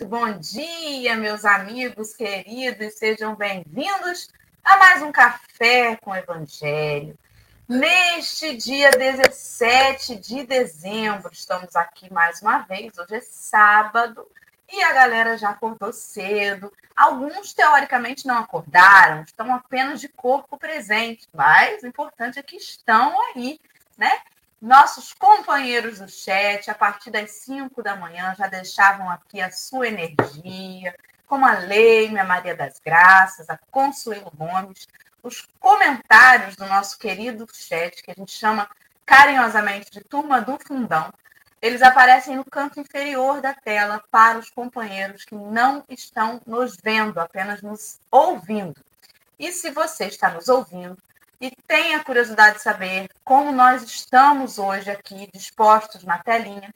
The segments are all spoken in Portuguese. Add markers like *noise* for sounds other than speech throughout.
Muito bom dia, meus amigos queridos, sejam bem-vindos a mais um Café com Evangelho. Neste dia 17 de dezembro, estamos aqui mais uma vez. Hoje é sábado e a galera já acordou cedo. Alguns, teoricamente, não acordaram, estão apenas de corpo presente, mas o importante é que estão aí, né? Nossos companheiros do chat, a partir das 5 da manhã, já deixavam aqui a sua energia, como a Leime, a Maria das Graças, a Consuelo Gomes, os comentários do nosso querido chat, que a gente chama carinhosamente de Turma do Fundão, eles aparecem no canto inferior da tela para os companheiros que não estão nos vendo, apenas nos ouvindo. E se você está nos ouvindo, e tenha curiosidade de saber como nós estamos hoje aqui dispostos na telinha.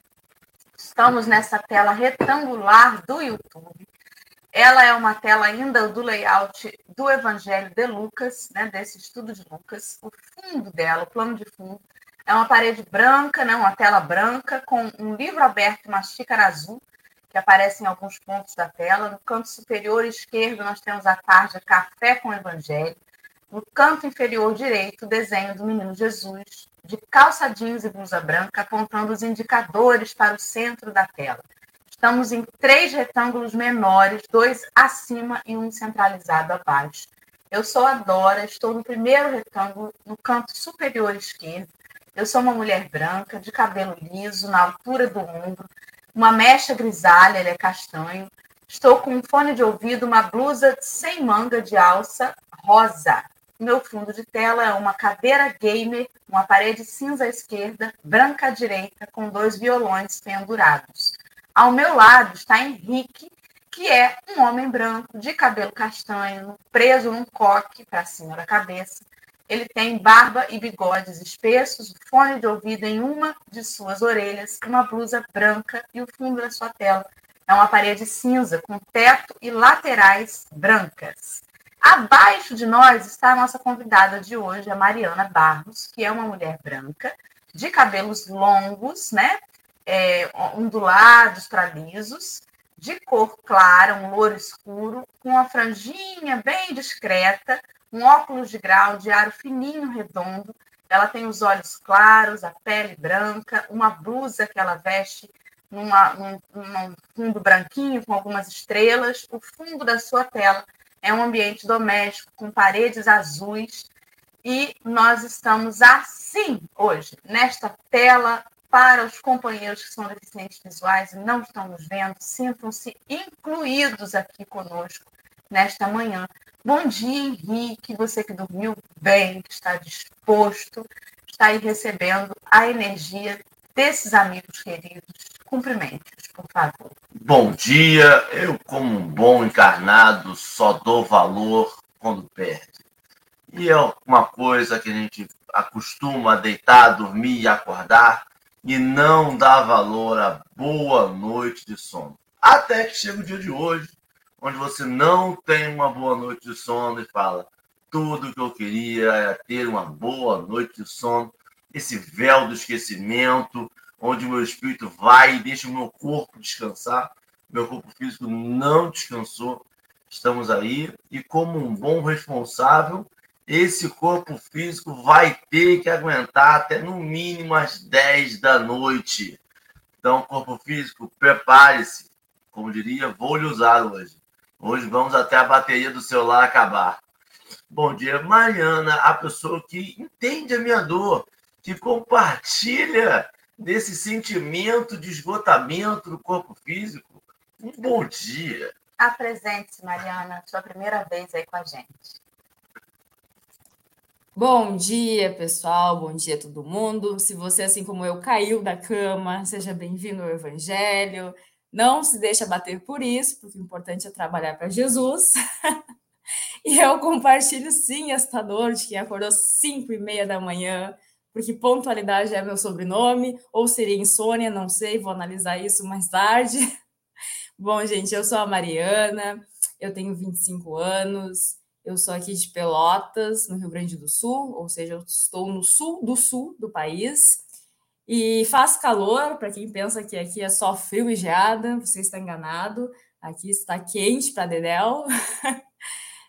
Estamos nessa tela retangular do YouTube. Ela é uma tela ainda do layout do Evangelho de Lucas, né, desse estudo de Lucas. O fundo dela, o plano de fundo, é uma parede branca, né, uma tela branca, com um livro aberto uma xícara azul, que aparece em alguns pontos da tela. No canto superior esquerdo, nós temos a tarde Café com Evangelho. No canto inferior direito, o desenho do menino Jesus, de calça jeans e blusa branca, apontando os indicadores para o centro da tela. Estamos em três retângulos menores, dois acima e um centralizado abaixo. Eu sou a Dora, estou no primeiro retângulo, no canto superior esquerdo. Eu sou uma mulher branca, de cabelo liso, na altura do ombro, uma mecha grisalha, ele é castanho. Estou com um fone de ouvido, uma blusa sem manga de alça rosa. Meu fundo de tela é uma cadeira gamer, uma parede cinza à esquerda, branca à direita, com dois violões pendurados. Ao meu lado está Henrique, que é um homem branco, de cabelo castanho, preso num coque para cima da cabeça. Ele tem barba e bigodes espessos, fone de ouvido em uma de suas orelhas, uma blusa branca e o fundo da sua tela é uma parede cinza com teto e laterais brancas. Abaixo de nós está a nossa convidada de hoje, a Mariana Barros, que é uma mulher branca, de cabelos longos, né? É, ondulados para lisos, de cor clara, um louro escuro, com uma franjinha bem discreta, um óculos de grau de aro fininho, redondo. Ela tem os olhos claros, a pele branca, uma blusa que ela veste numa, num, num fundo branquinho com algumas estrelas. O fundo da sua tela é um ambiente doméstico com paredes azuis e nós estamos assim hoje, nesta tela para os companheiros que são deficientes visuais e não estão nos vendo, sintam-se incluídos aqui conosco nesta manhã. Bom dia, Henrique, você que dormiu bem, que está disposto, está aí recebendo a energia desses amigos queridos Cumprimentos, por favor. Bom dia. Eu, como um bom encarnado, só dou valor quando perde. E é uma coisa que a gente acostuma a deitar, dormir e acordar e não dá valor à boa noite de sono. Até que chega o dia de hoje, onde você não tem uma boa noite de sono e fala: tudo que eu queria era ter uma boa noite de sono. Esse véu do esquecimento, onde o meu espírito vai e deixa o meu corpo descansar. Meu corpo físico não descansou. Estamos aí e, como um bom responsável, esse corpo físico vai ter que aguentar até no mínimo às 10 da noite. Então, corpo físico, prepare-se. Como diria, vou lhe usar hoje. Hoje vamos até a bateria do celular acabar. Bom dia, Mariana, a pessoa que entende a minha dor, que compartilha desse sentimento de esgotamento do corpo físico. Um bom dia. Apresente-se, Mariana, sua primeira vez aí com a gente. Bom dia, pessoal. Bom dia, todo mundo. Se você, assim como eu, caiu da cama, seja bem-vindo ao Evangelho. Não se deixe bater por isso, porque o importante é trabalhar para Jesus. *laughs* e eu compartilho, sim, esta dor de quem acordou 5 e meia da manhã porque pontualidade é meu sobrenome, ou seria insônia, não sei, vou analisar isso mais tarde. *laughs* Bom, gente, eu sou a Mariana, eu tenho 25 anos, eu sou aqui de Pelotas, no Rio Grande do Sul, ou seja, eu estou no sul do sul do país. E faz calor, para quem pensa que aqui é só frio e geada, você está enganado. Aqui está quente para Dedel. *laughs*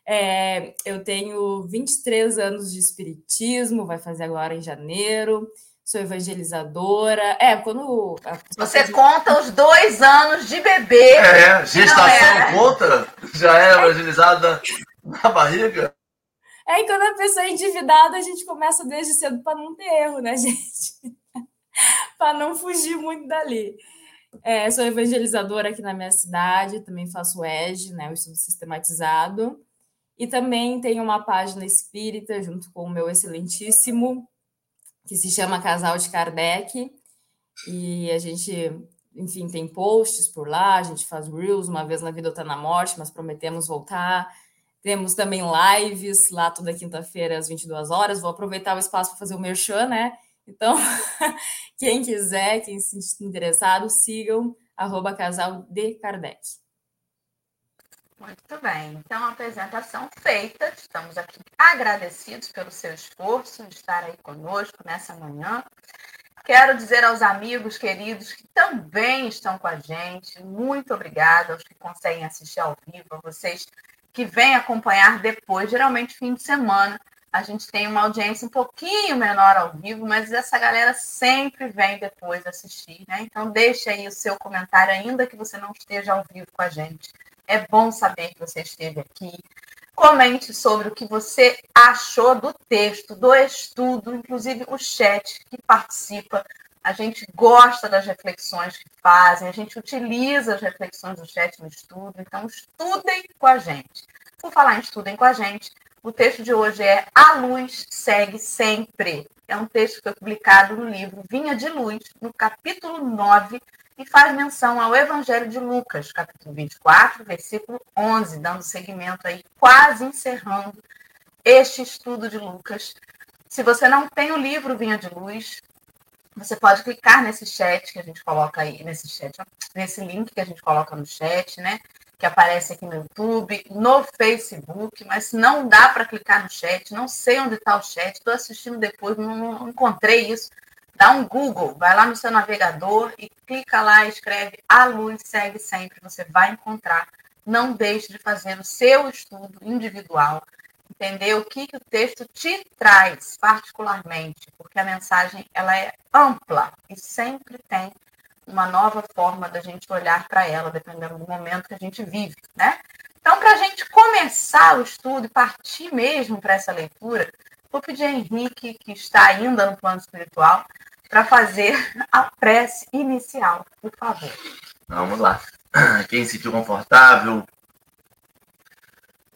É, eu tenho 23 anos de espiritismo, vai fazer agora em janeiro. Sou evangelizadora. É, quando. Você conta os dois anos de bebê. É, gestação conta? Já é evangelizada na barriga? É, e quando a pessoa é endividada, a gente começa desde cedo para não ter erro, né, *laughs* gente? para não fugir muito dali. É, sou evangelizadora aqui na minha cidade, também faço EG, né, o estudo sistematizado. E também tenho uma página espírita junto com o meu excelentíssimo, que se chama Casal de Kardec. E a gente, enfim, tem posts por lá, a gente faz reels, uma vez na vida ou tá na morte, mas prometemos voltar. Temos também lives lá toda quinta-feira às 22 horas. Vou aproveitar o espaço para fazer o merchan, né? Então, *laughs* quem quiser, quem se interessado, sigam arroba casal de Kardec. Muito bem. Então, apresentação feita. Estamos aqui agradecidos pelo seu esforço de estar aí conosco nessa manhã. Quero dizer aos amigos queridos que também estão com a gente, muito obrigada aos que conseguem assistir ao vivo, a vocês que vêm acompanhar depois, geralmente fim de semana. A gente tem uma audiência um pouquinho menor ao vivo, mas essa galera sempre vem depois assistir, né? Então deixe aí o seu comentário, ainda que você não esteja ao vivo com a gente. É bom saber que você esteve aqui. Comente sobre o que você achou do texto, do estudo, inclusive o chat que participa. A gente gosta das reflexões que fazem, a gente utiliza as reflexões do chat no estudo, então estudem com a gente. Por falar em estudem com a gente, o texto de hoje é A Luz Segue Sempre. É um texto que foi publicado no livro Vinha de Luz, no capítulo 9, e faz menção ao Evangelho de Lucas, capítulo 24, versículo 11, dando seguimento aí, quase encerrando este estudo de Lucas. Se você não tem o livro Vinha de Luz, você pode clicar nesse chat que a gente coloca aí, nesse chat, nesse link que a gente coloca no chat, né? Que aparece aqui no YouTube, no Facebook, mas não dá para clicar no chat, não sei onde está o chat, estou assistindo depois, não, não encontrei isso dá um Google, vai lá no seu navegador e clica lá, escreve A Luz Segue Sempre, você vai encontrar. Não deixe de fazer o seu estudo individual, entender o que, que o texto te traz particularmente, porque a mensagem ela é ampla e sempre tem uma nova forma da gente olhar para ela, dependendo do momento que a gente vive, né? Então, para a gente começar o estudo e partir mesmo para essa leitura, pedir a Henrique, que está ainda no plano espiritual, para fazer a prece inicial, por favor. Vamos lá. Quem se sentir confortável,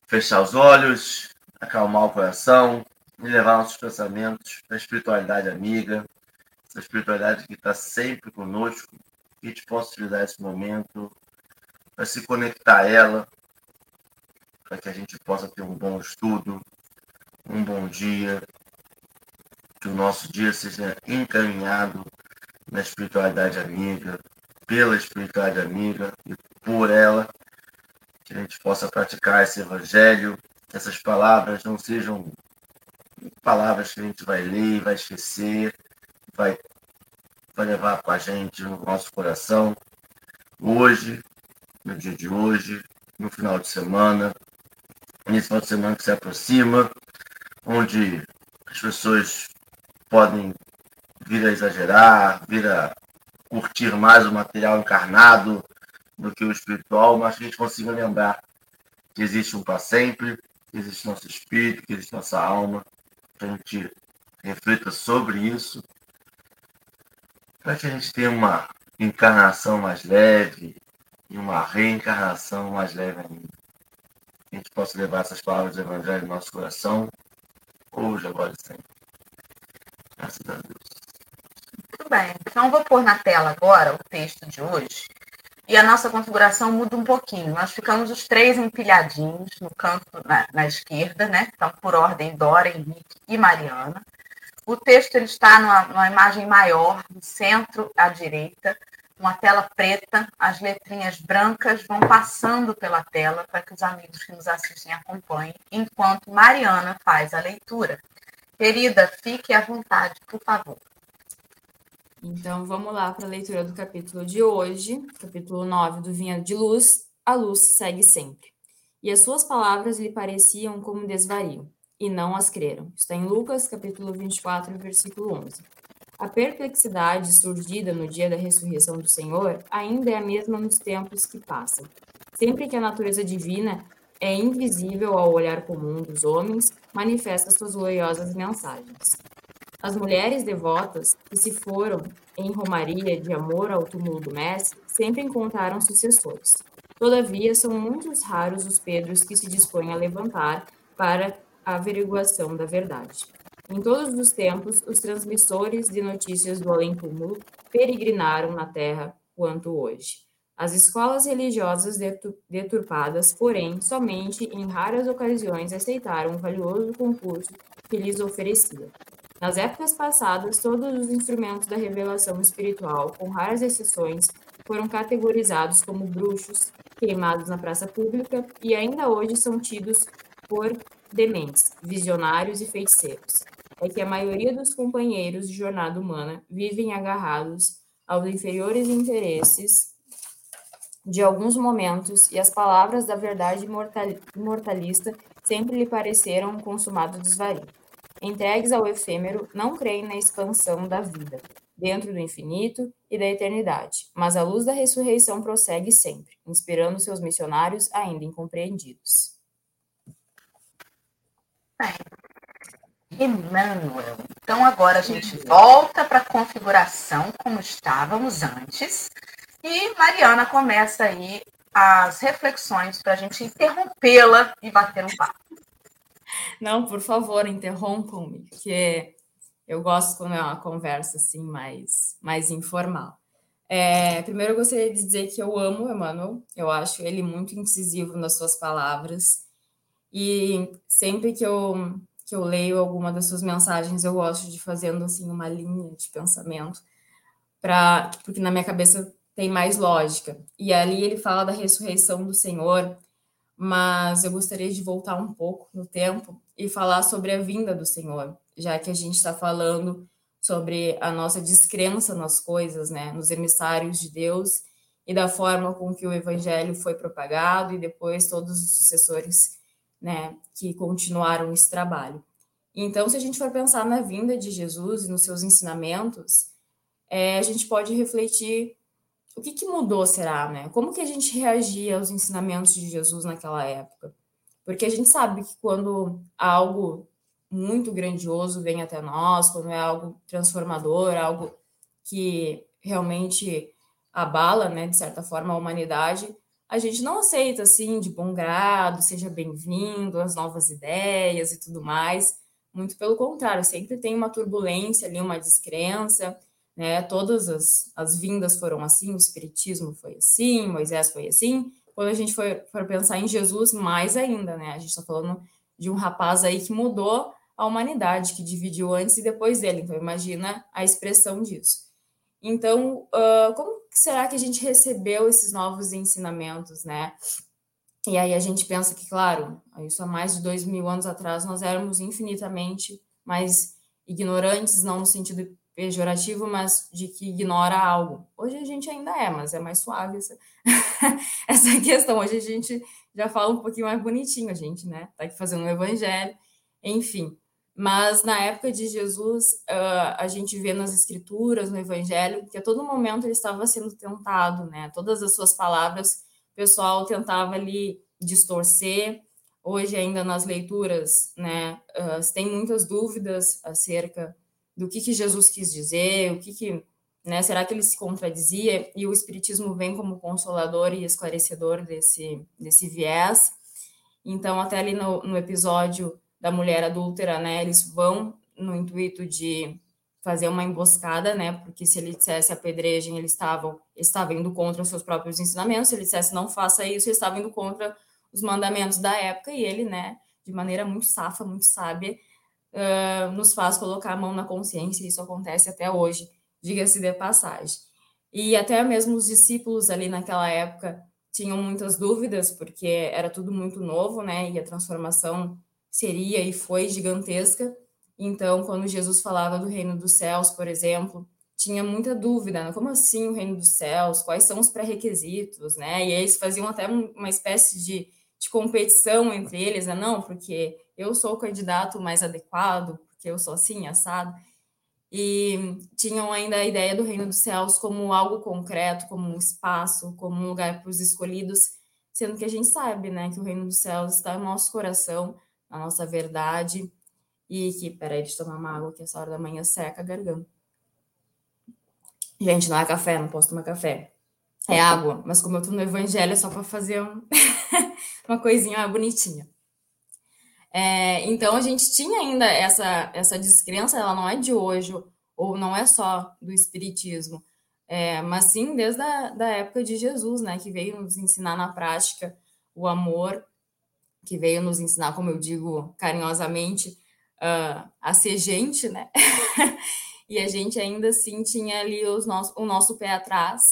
fechar os olhos, acalmar o coração e levar nossos pensamentos para a espiritualidade amiga, essa espiritualidade que está sempre conosco, que te possa utilizar esse momento para se conectar a ela, para que a gente possa ter um bom estudo, um bom dia, que o nosso dia seja encaminhado na espiritualidade amiga, pela espiritualidade amiga e por ela, que a gente possa praticar esse evangelho, que essas palavras não sejam palavras que a gente vai ler, vai esquecer, vai, vai levar com a gente no nosso coração. Hoje, no dia de hoje, no final de semana, nesse final de semana que se aproxima, onde as pessoas podem vir a exagerar, vir a curtir mais o material encarnado do que o espiritual, mas que a gente consiga lembrar que existe um para sempre, que existe nosso espírito, que existe nossa alma, que a gente reflita sobre isso, para que a gente tenha uma encarnação mais leve e uma reencarnação mais leve ainda. A gente possa levar essas palavras do Evangelho no nosso coração, hoje, agora e sempre. Graças a Deus. Muito bem. Então, vou pôr na tela agora o texto de hoje. E a nossa configuração muda um pouquinho. Nós ficamos os três empilhadinhos no canto na, na esquerda, né? Então, por ordem, Dora, Henrique e Mariana. O texto ele está numa, numa imagem maior, no centro à direita, uma tela preta, as letrinhas brancas vão passando pela tela para que os amigos que nos assistem acompanhem, enquanto Mariana faz a leitura. Querida, fique à vontade, por favor. Então, vamos lá para a leitura do capítulo de hoje, capítulo 9 do Vinha de Luz. A luz segue sempre. E as suas palavras lhe pareciam como desvario, e não as creram. Está em Lucas, capítulo 24, versículo 11. A perplexidade surgida no dia da ressurreição do Senhor ainda é a mesma nos tempos que passam. Sempre que a natureza divina é invisível ao olhar comum dos homens, manifesta suas gloriosas mensagens. As mulheres devotas que se foram em romaria de amor ao túmulo do Mestre sempre encontraram sucessores. Todavia, são muitos raros os Pedros que se dispõem a levantar para a averiguação da verdade. Em todos os tempos, os transmissores de notícias do além-túmulo peregrinaram na terra quanto hoje. As escolas religiosas deturpadas, porém, somente em raras ocasiões aceitaram o valioso concurso que lhes oferecia. Nas épocas passadas, todos os instrumentos da revelação espiritual, com raras exceções, foram categorizados como bruxos, queimados na praça pública e ainda hoje são tidos por dementes, visionários e feiticeiros. É que a maioria dos companheiros de jornada humana vivem agarrados aos inferiores interesses de alguns momentos e as palavras da verdade imortalista sempre lhe pareceram um consumado desvario entregues ao efêmero, não creem na expansão da vida, dentro do infinito e da eternidade, mas a luz da ressurreição prossegue sempre, inspirando seus missionários ainda incompreendidos. Emmanuel. Então agora a gente volta para a configuração como estávamos antes e Mariana começa aí as reflexões para a gente interrompê-la e bater um papo. Não, por favor, interrompam-me, porque eu gosto quando é uma conversa assim mais, mais informal. É, primeiro, eu gostaria de dizer que eu amo o Emmanuel, eu acho ele muito incisivo nas suas palavras, e sempre que eu, que eu leio alguma das suas mensagens, eu gosto de fazendo assim uma linha de pensamento, pra, porque na minha cabeça tem mais lógica. E ali ele fala da ressurreição do Senhor, mas eu gostaria de voltar um pouco no tempo e falar sobre a vinda do Senhor, já que a gente está falando sobre a nossa descrença nas coisas, né, nos emissários de Deus e da forma com que o evangelho foi propagado e depois todos os sucessores, né, que continuaram esse trabalho. Então, se a gente for pensar na vinda de Jesus e nos seus ensinamentos, é, a gente pode refletir o que, que mudou, será, né? Como que a gente reagia aos ensinamentos de Jesus naquela época? Porque a gente sabe que quando algo muito grandioso vem até nós, quando é algo transformador, algo que realmente abala, né, de certa forma, a humanidade, a gente não aceita assim de bom grado, seja bem-vindo, as novas ideias e tudo mais. Muito pelo contrário, sempre tem uma turbulência ali, uma descrença, né? Todas as, as vindas foram assim, o Espiritismo foi assim, Moisés foi assim. Quando a gente for, for pensar em Jesus, mais ainda, né? A gente está falando de um rapaz aí que mudou a humanidade, que dividiu antes e depois dele. Então, imagina a expressão disso. Então, uh, como será que a gente recebeu esses novos ensinamentos, né? E aí a gente pensa que, claro, isso há mais de dois mil anos atrás nós éramos infinitamente mais ignorantes, não no sentido pejorativo, mas de que ignora algo. Hoje a gente ainda é, mas é mais suave essa, *laughs* essa questão. Hoje a gente já fala um pouquinho mais bonitinho, a gente, né? Tá aqui fazendo o um evangelho, enfim. Mas na época de Jesus, a gente vê nas escrituras, no evangelho, que a todo momento ele estava sendo tentado, né? Todas as suas palavras, o pessoal tentava ali distorcer. Hoje, ainda nas leituras, né, tem muitas dúvidas acerca do que, que Jesus quis dizer, o que, que né, será que ele se contradizia? E o Espiritismo vem como consolador e esclarecedor desse, desse viés. Então, até ali no, no episódio da mulher adúltera, né, eles vão no intuito de fazer uma emboscada, né? Porque se ele dissesse apedrejem, ele estava, estava indo contra os seus próprios ensinamentos. Se ele dissesse não faça isso, ele estava indo contra os mandamentos da época. E ele, né, de maneira muito safa, muito sábia, uh, nos faz colocar a mão na consciência, e isso acontece até hoje, diga-se de passagem. E até mesmo os discípulos ali naquela época tinham muitas dúvidas, porque era tudo muito novo, né? E a transformação seria e foi gigantesca. Então, quando Jesus falava do reino dos céus, por exemplo, tinha muita dúvida, né? como assim o reino dos céus, quais são os pré-requisitos, né? E eles faziam até uma espécie de, de competição entre eles, né? Não, porque eu sou o candidato mais adequado, porque eu sou assim, assado. E tinham ainda a ideia do reino dos céus como algo concreto, como um espaço, como um lugar para os escolhidos, sendo que a gente sabe, né, que o reino dos céus está no nosso coração, na nossa verdade, e que, peraí, deixa eu tomar uma água, que essa hora da manhã seca a garganta. Gente, não é café, não posso tomar café. É água, mas como eu tô no evangelho, é só para fazer um... *laughs* uma coisinha bonitinha. É, então a gente tinha ainda essa, essa descrença, ela não é de hoje, ou não é só do Espiritismo, é, mas sim desde a da época de Jesus, né, que veio nos ensinar na prática o amor, que veio nos ensinar, como eu digo carinhosamente, uh, a ser gente, né? *laughs* e a gente ainda assim tinha ali os nosso, o nosso pé atrás.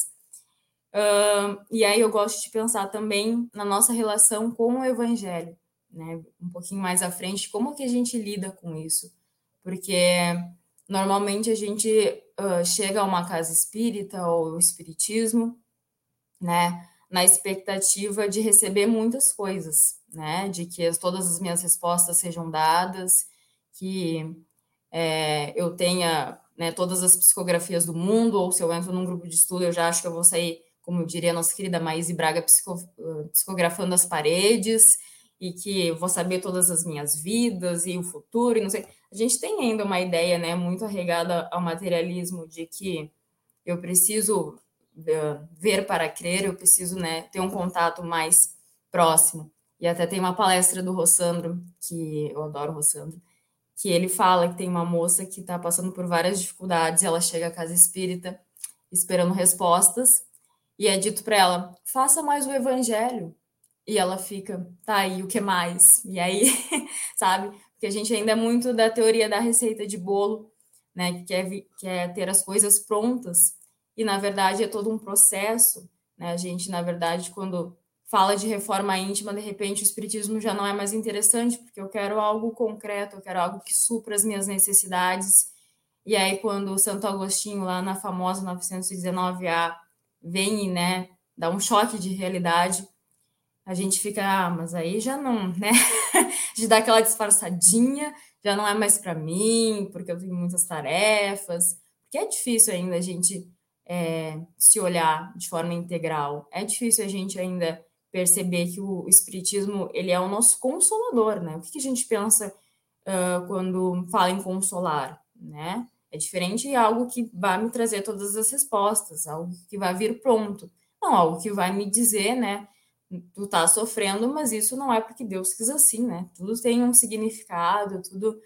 Uh, e aí eu gosto de pensar também na nossa relação com o evangelho, né? Um pouquinho mais à frente, como que a gente lida com isso? Porque normalmente a gente uh, chega a uma casa espírita ou espiritismo, né? Na expectativa de receber muitas coisas, né? De que todas as minhas respostas sejam dadas, que é, eu tenha né, todas as psicografias do mundo, ou se eu entro num grupo de estudo, eu já acho que eu vou sair, como diria a nossa querida Maíse Braga, psico, psicografando as paredes, e que vou saber todas as minhas vidas e o futuro, e não sei. A gente tem ainda uma ideia, né, muito arregada ao materialismo de que eu preciso ver para crer, eu preciso, né, ter um contato mais próximo. E até tem uma palestra do Rossandro, que eu adoro o Rossandro, que ele fala que tem uma moça que está passando por várias dificuldades, ela chega à casa espírita esperando respostas, e é dito para ela: faça mais o evangelho. E ela fica, tá, aí o que mais? E aí, *laughs* sabe? Porque a gente ainda é muito da teoria da receita de bolo, né? Que quer, quer ter as coisas prontas, e na verdade é todo um processo, né? A gente, na verdade, quando fala de reforma íntima, de repente o espiritismo já não é mais interessante, porque eu quero algo concreto, eu quero algo que supra as minhas necessidades. E aí, quando o Santo Agostinho, lá na famosa 919A, vem né, dá um choque de realidade, a gente fica, ah, mas aí já não, né? *laughs* de dar aquela disfarçadinha, já não é mais para mim, porque eu tenho muitas tarefas, porque é difícil ainda a gente é, se olhar de forma integral, é difícil a gente ainda perceber que o espiritismo ele é o nosso consolador, né? O que, que a gente pensa uh, quando fala em consolar, né? É diferente de algo que vai me trazer todas as respostas, algo que vai vir pronto. Não, algo que vai me dizer, né? Tu tá sofrendo, mas isso não é porque Deus quis assim, né? Tudo tem um significado, tudo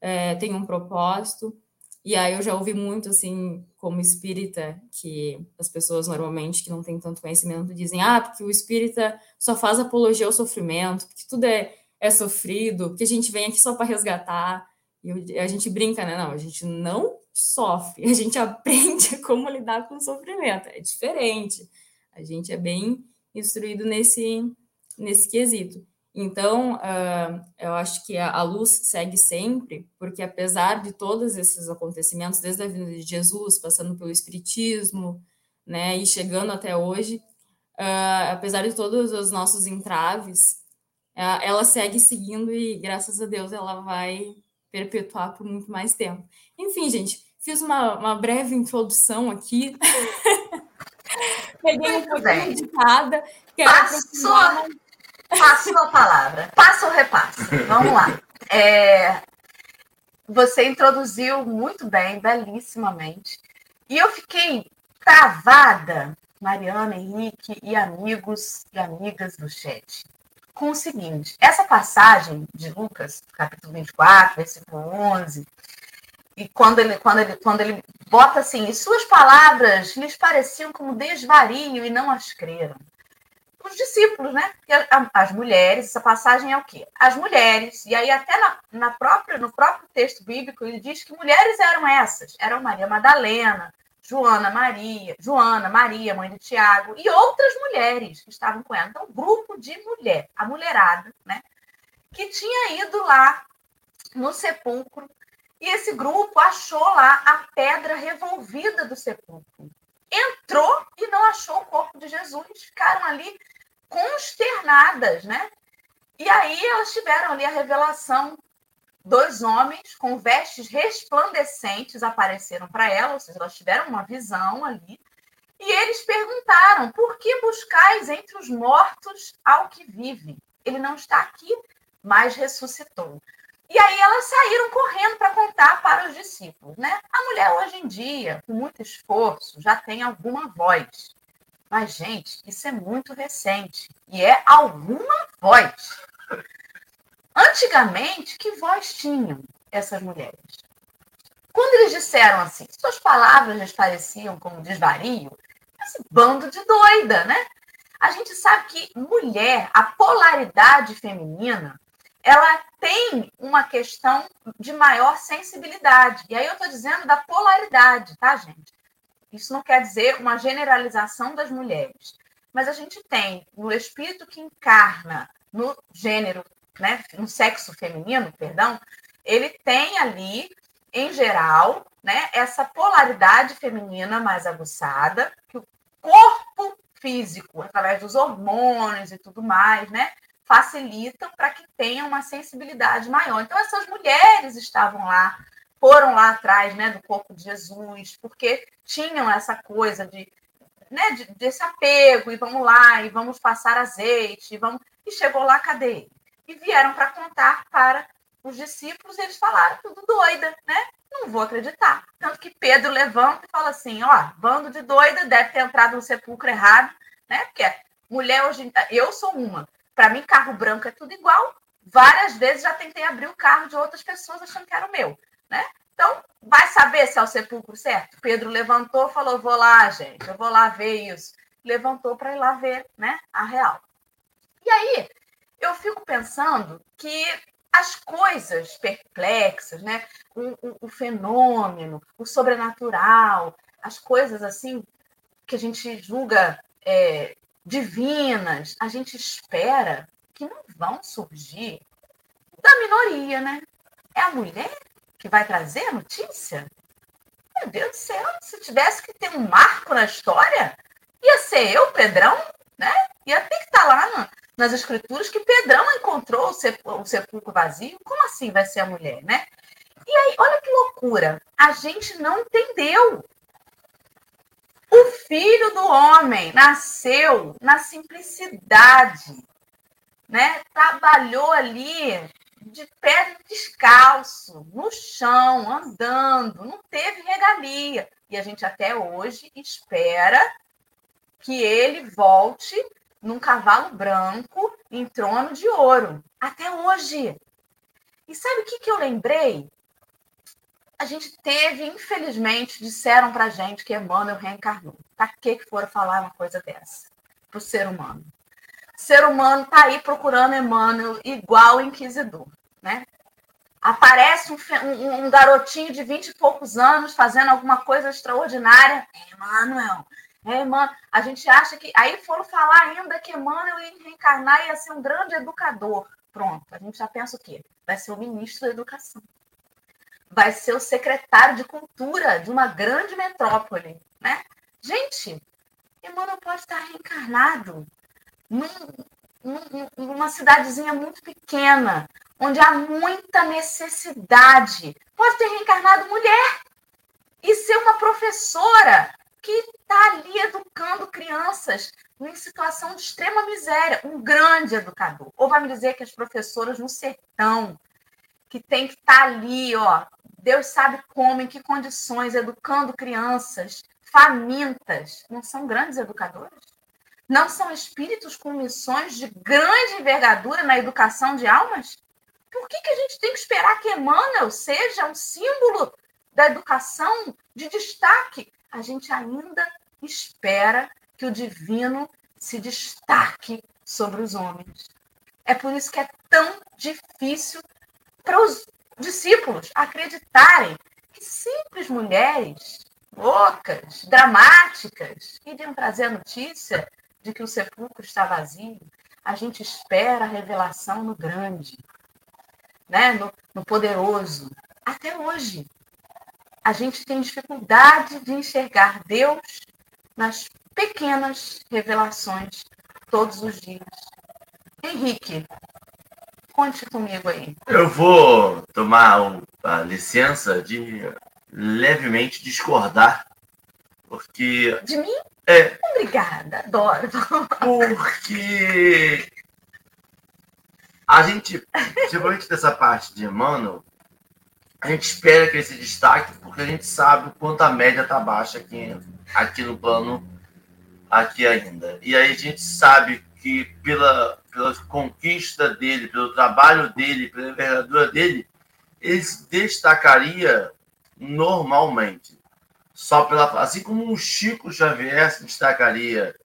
é, tem um propósito. E aí eu já ouvi muito, assim, como espírita, que as pessoas normalmente que não têm tanto conhecimento dizem, ah, porque o espírita só faz apologia ao sofrimento, porque tudo é, é sofrido, porque a gente vem aqui só para resgatar. E a gente brinca, né? Não, a gente não sofre, *laughs* a gente aprende *laughs* como lidar com o sofrimento. É diferente. A gente é bem instruído nesse, nesse quesito. Então, uh, eu acho que a, a, luz segue sempre, porque apesar de todos esses acontecimentos, desde a vinda de Jesus, passando pelo Espiritismo, né, e chegando até hoje, uh, apesar de todos os nossos entraves, uh, ela segue seguindo e, graças a Deus, ela vai perpetuar por muito mais tempo. Enfim, gente, fiz uma, uma breve introdução aqui. *laughs* Peguei um pouquinho de cada. Quero Passou. Passo a palavra. Passa ou repasso. Vamos lá. É, você introduziu muito bem, belíssimamente. E eu fiquei travada, Mariana, Henrique e amigos e amigas do chat, com o seguinte: essa passagem de Lucas, capítulo 24, versículo 11, e quando ele, quando ele, quando ele bota assim, e suas palavras lhes pareciam como desvario e não as creram os discípulos, né? as mulheres, essa passagem é o quê? As mulheres, e aí até na, na própria, no próprio texto bíblico ele diz que mulheres eram essas, eram Maria Madalena, Joana Maria, Joana Maria, mãe de Tiago, e outras mulheres que estavam com ela. Então, um grupo de mulher, a mulherada, né? Que tinha ido lá no sepulcro E esse grupo achou lá a pedra revolvida do sepulcro. Entrou e não achou o corpo de Jesus. Ficaram ali consternadas, né? E aí elas tiveram ali a revelação. Dois homens com vestes resplandecentes apareceram para elas, ou seja, elas tiveram uma visão ali. E eles perguntaram: por que buscais entre os mortos ao que vive? Ele não está aqui, mas ressuscitou. E aí elas saíram correndo para contar para os discípulos, né? A mulher hoje em dia, com muito esforço, já tem alguma voz. Mas, gente, isso é muito recente. E é alguma voz. Antigamente, que voz tinham essas mulheres? Quando eles disseram assim, suas palavras lhes pareciam como desvario, esse bando de doida, né? A gente sabe que mulher, a polaridade feminina, ela tem uma questão de maior sensibilidade. E aí eu estou dizendo da polaridade, tá, gente? Isso não quer dizer uma generalização das mulheres. Mas a gente tem no espírito que encarna no gênero, né, no sexo feminino, perdão, ele tem ali, em geral, né, essa polaridade feminina mais aguçada, que o corpo físico, através dos hormônios e tudo mais, né, facilitam para que tenha uma sensibilidade maior. Então, essas mulheres estavam lá, foram lá atrás né, do corpo de Jesus, porque tinham essa coisa de, né, de, desse apego, e vamos lá, e vamos passar azeite, e, vamos... e chegou lá, cadê? E vieram para contar para os discípulos, e eles falaram, tudo doida, né? Não vou acreditar. Tanto que Pedro levanta e fala assim: ó, bando de doida, deve ter entrado no sepulcro errado, né? Porque mulher hoje. Eu sou uma. Para mim, carro branco é tudo igual. Várias vezes já tentei abrir o carro de outras pessoas achando que era o meu, né? Então, vai saber se é o sepulcro certo? Pedro levantou, falou: "Vou lá, gente, eu vou lá ver isso". Levantou para ir lá ver, né, a real. E aí, eu fico pensando que as coisas perplexas, né? O, o, o, fenômeno, o sobrenatural, as coisas assim que a gente julga é, divinas, a gente espera que não vão surgir da minoria, né? É a mulher que vai trazer a notícia? Meu Deus do céu, se tivesse que ter um marco na história, ia ser eu, Pedrão, né? Ia ter que estar tá lá nas escrituras que Pedrão encontrou o sepulcro vazio. Como assim vai ser a mulher, né? E aí, olha que loucura. A gente não entendeu o filho do homem nasceu na simplicidade, né? Trabalhou ali de pé descalço, no chão, andando, não teve regalia. E a gente até hoje espera que ele volte num cavalo branco em trono de ouro. Até hoje. E sabe o que, que eu lembrei? A gente teve, infelizmente, disseram para gente que Emmanuel reencarnou. Para que foram falar uma coisa dessa para o ser humano? Ser humano está aí procurando Emmanuel igual inquisidor, né? Aparece um, um, um, garotinho de vinte e poucos anos fazendo alguma coisa extraordinária. É Emmanuel, é Emmanuel. A gente acha que. Aí foram falar ainda que Emmanuel ia reencarnar e ia ser um grande educador. Pronto, a gente já pensa o quê? Vai ser o ministro da educação vai ser o secretário de cultura de uma grande metrópole, né? Gente, Emmanuel pode estar reencarnado num, num, numa cidadezinha muito pequena, onde há muita necessidade. Pode ter reencarnado mulher e ser uma professora que está ali educando crianças em situação de extrema miséria, um grande educador. Ou vai me dizer que as professoras no sertão, que tem que estar tá ali, ó, Deus sabe como, em que condições, educando crianças famintas. Não são grandes educadores? Não são espíritos com missões de grande envergadura na educação de almas? Por que, que a gente tem que esperar que Emmanuel seja um símbolo da educação de destaque? A gente ainda espera que o divino se destaque sobre os homens. É por isso que é tão difícil para os discípulos acreditarem que simples mulheres loucas, dramáticas, iriam trazer a notícia de que o sepulcro está vazio. A gente espera a revelação no grande, né? no, no poderoso. até hoje, a gente tem dificuldade de enxergar Deus nas pequenas revelações todos os dias. Henrique, conte comigo aí. Eu vou tomar a licença de levemente discordar, porque. De mim? É. Obrigada, adoro. Porque a gente, principalmente dessa parte de Emmanuel, a gente espera que ele se destaque porque a gente sabe o quanto a média está baixa aqui, aqui no plano, aqui ainda. E aí a gente sabe que pela, pela conquista dele, pelo trabalho dele, pela envergadura dele, ele se destacaria normalmente. Só pela, assim como o Chico Xavier se destacaria,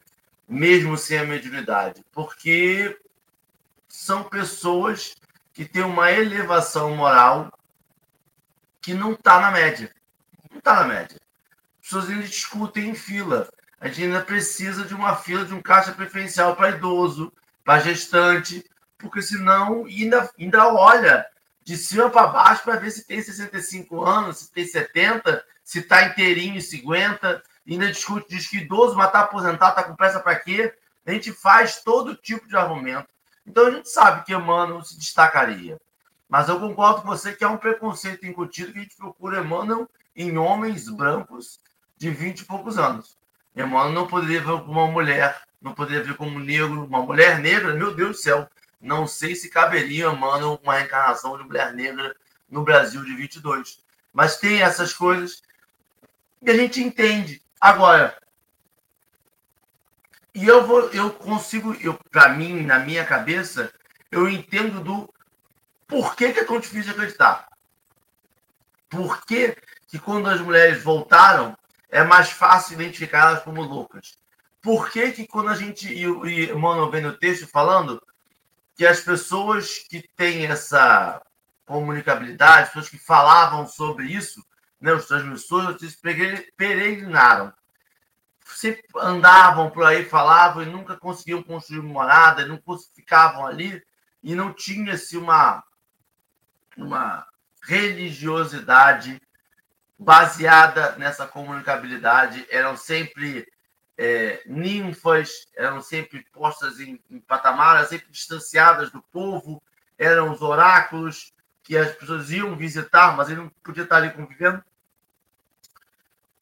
mesmo sem a mediunidade, porque são pessoas que têm uma elevação moral que não está na média. Não está na média. As pessoas ainda discutem em fila. A gente ainda precisa de uma fila de um caixa preferencial para idoso, para gestante, porque senão ainda, ainda olha de cima para baixo para ver se tem 65 anos, se tem 70, se está inteirinho e 50. Ainda discute, diz que idoso, mas está aposentado, está com pressa para quê? A gente faz todo tipo de argumento. Então a gente sabe que Emmanuel se destacaria. Mas eu concordo com você que é um preconceito incutido que a gente procura Emmanuel em homens brancos de 20 e poucos anos. Emmanuel não poderia ver como uma mulher, não poderia ver como negro, uma mulher negra, meu Deus do céu. Não sei se caberia, Emmanuel, uma reencarnação de mulher negra no Brasil de 22. Mas tem essas coisas e a gente entende. Agora, e eu vou, eu consigo, eu para mim, na minha cabeça, eu entendo do por que, é tão difícil acreditar. Por que, que quando as mulheres voltaram, é mais fácil identificá-las como loucas? Por que, que quando a gente, e, e mano, vem no texto falando que as pessoas que têm essa comunicabilidade, as pessoas que falavam sobre isso, né, os transmissores, eles peregrinaram sempre andavam por aí, falavam e nunca conseguiam construir morada, não ficavam ali e não tinha-se uma, uma religiosidade baseada nessa comunicabilidade, eram sempre é, ninfas, eram sempre postas em, em patamar, sempre distanciadas do povo, eram os oráculos que as pessoas iam visitar, mas ele não podia estar ali convivendo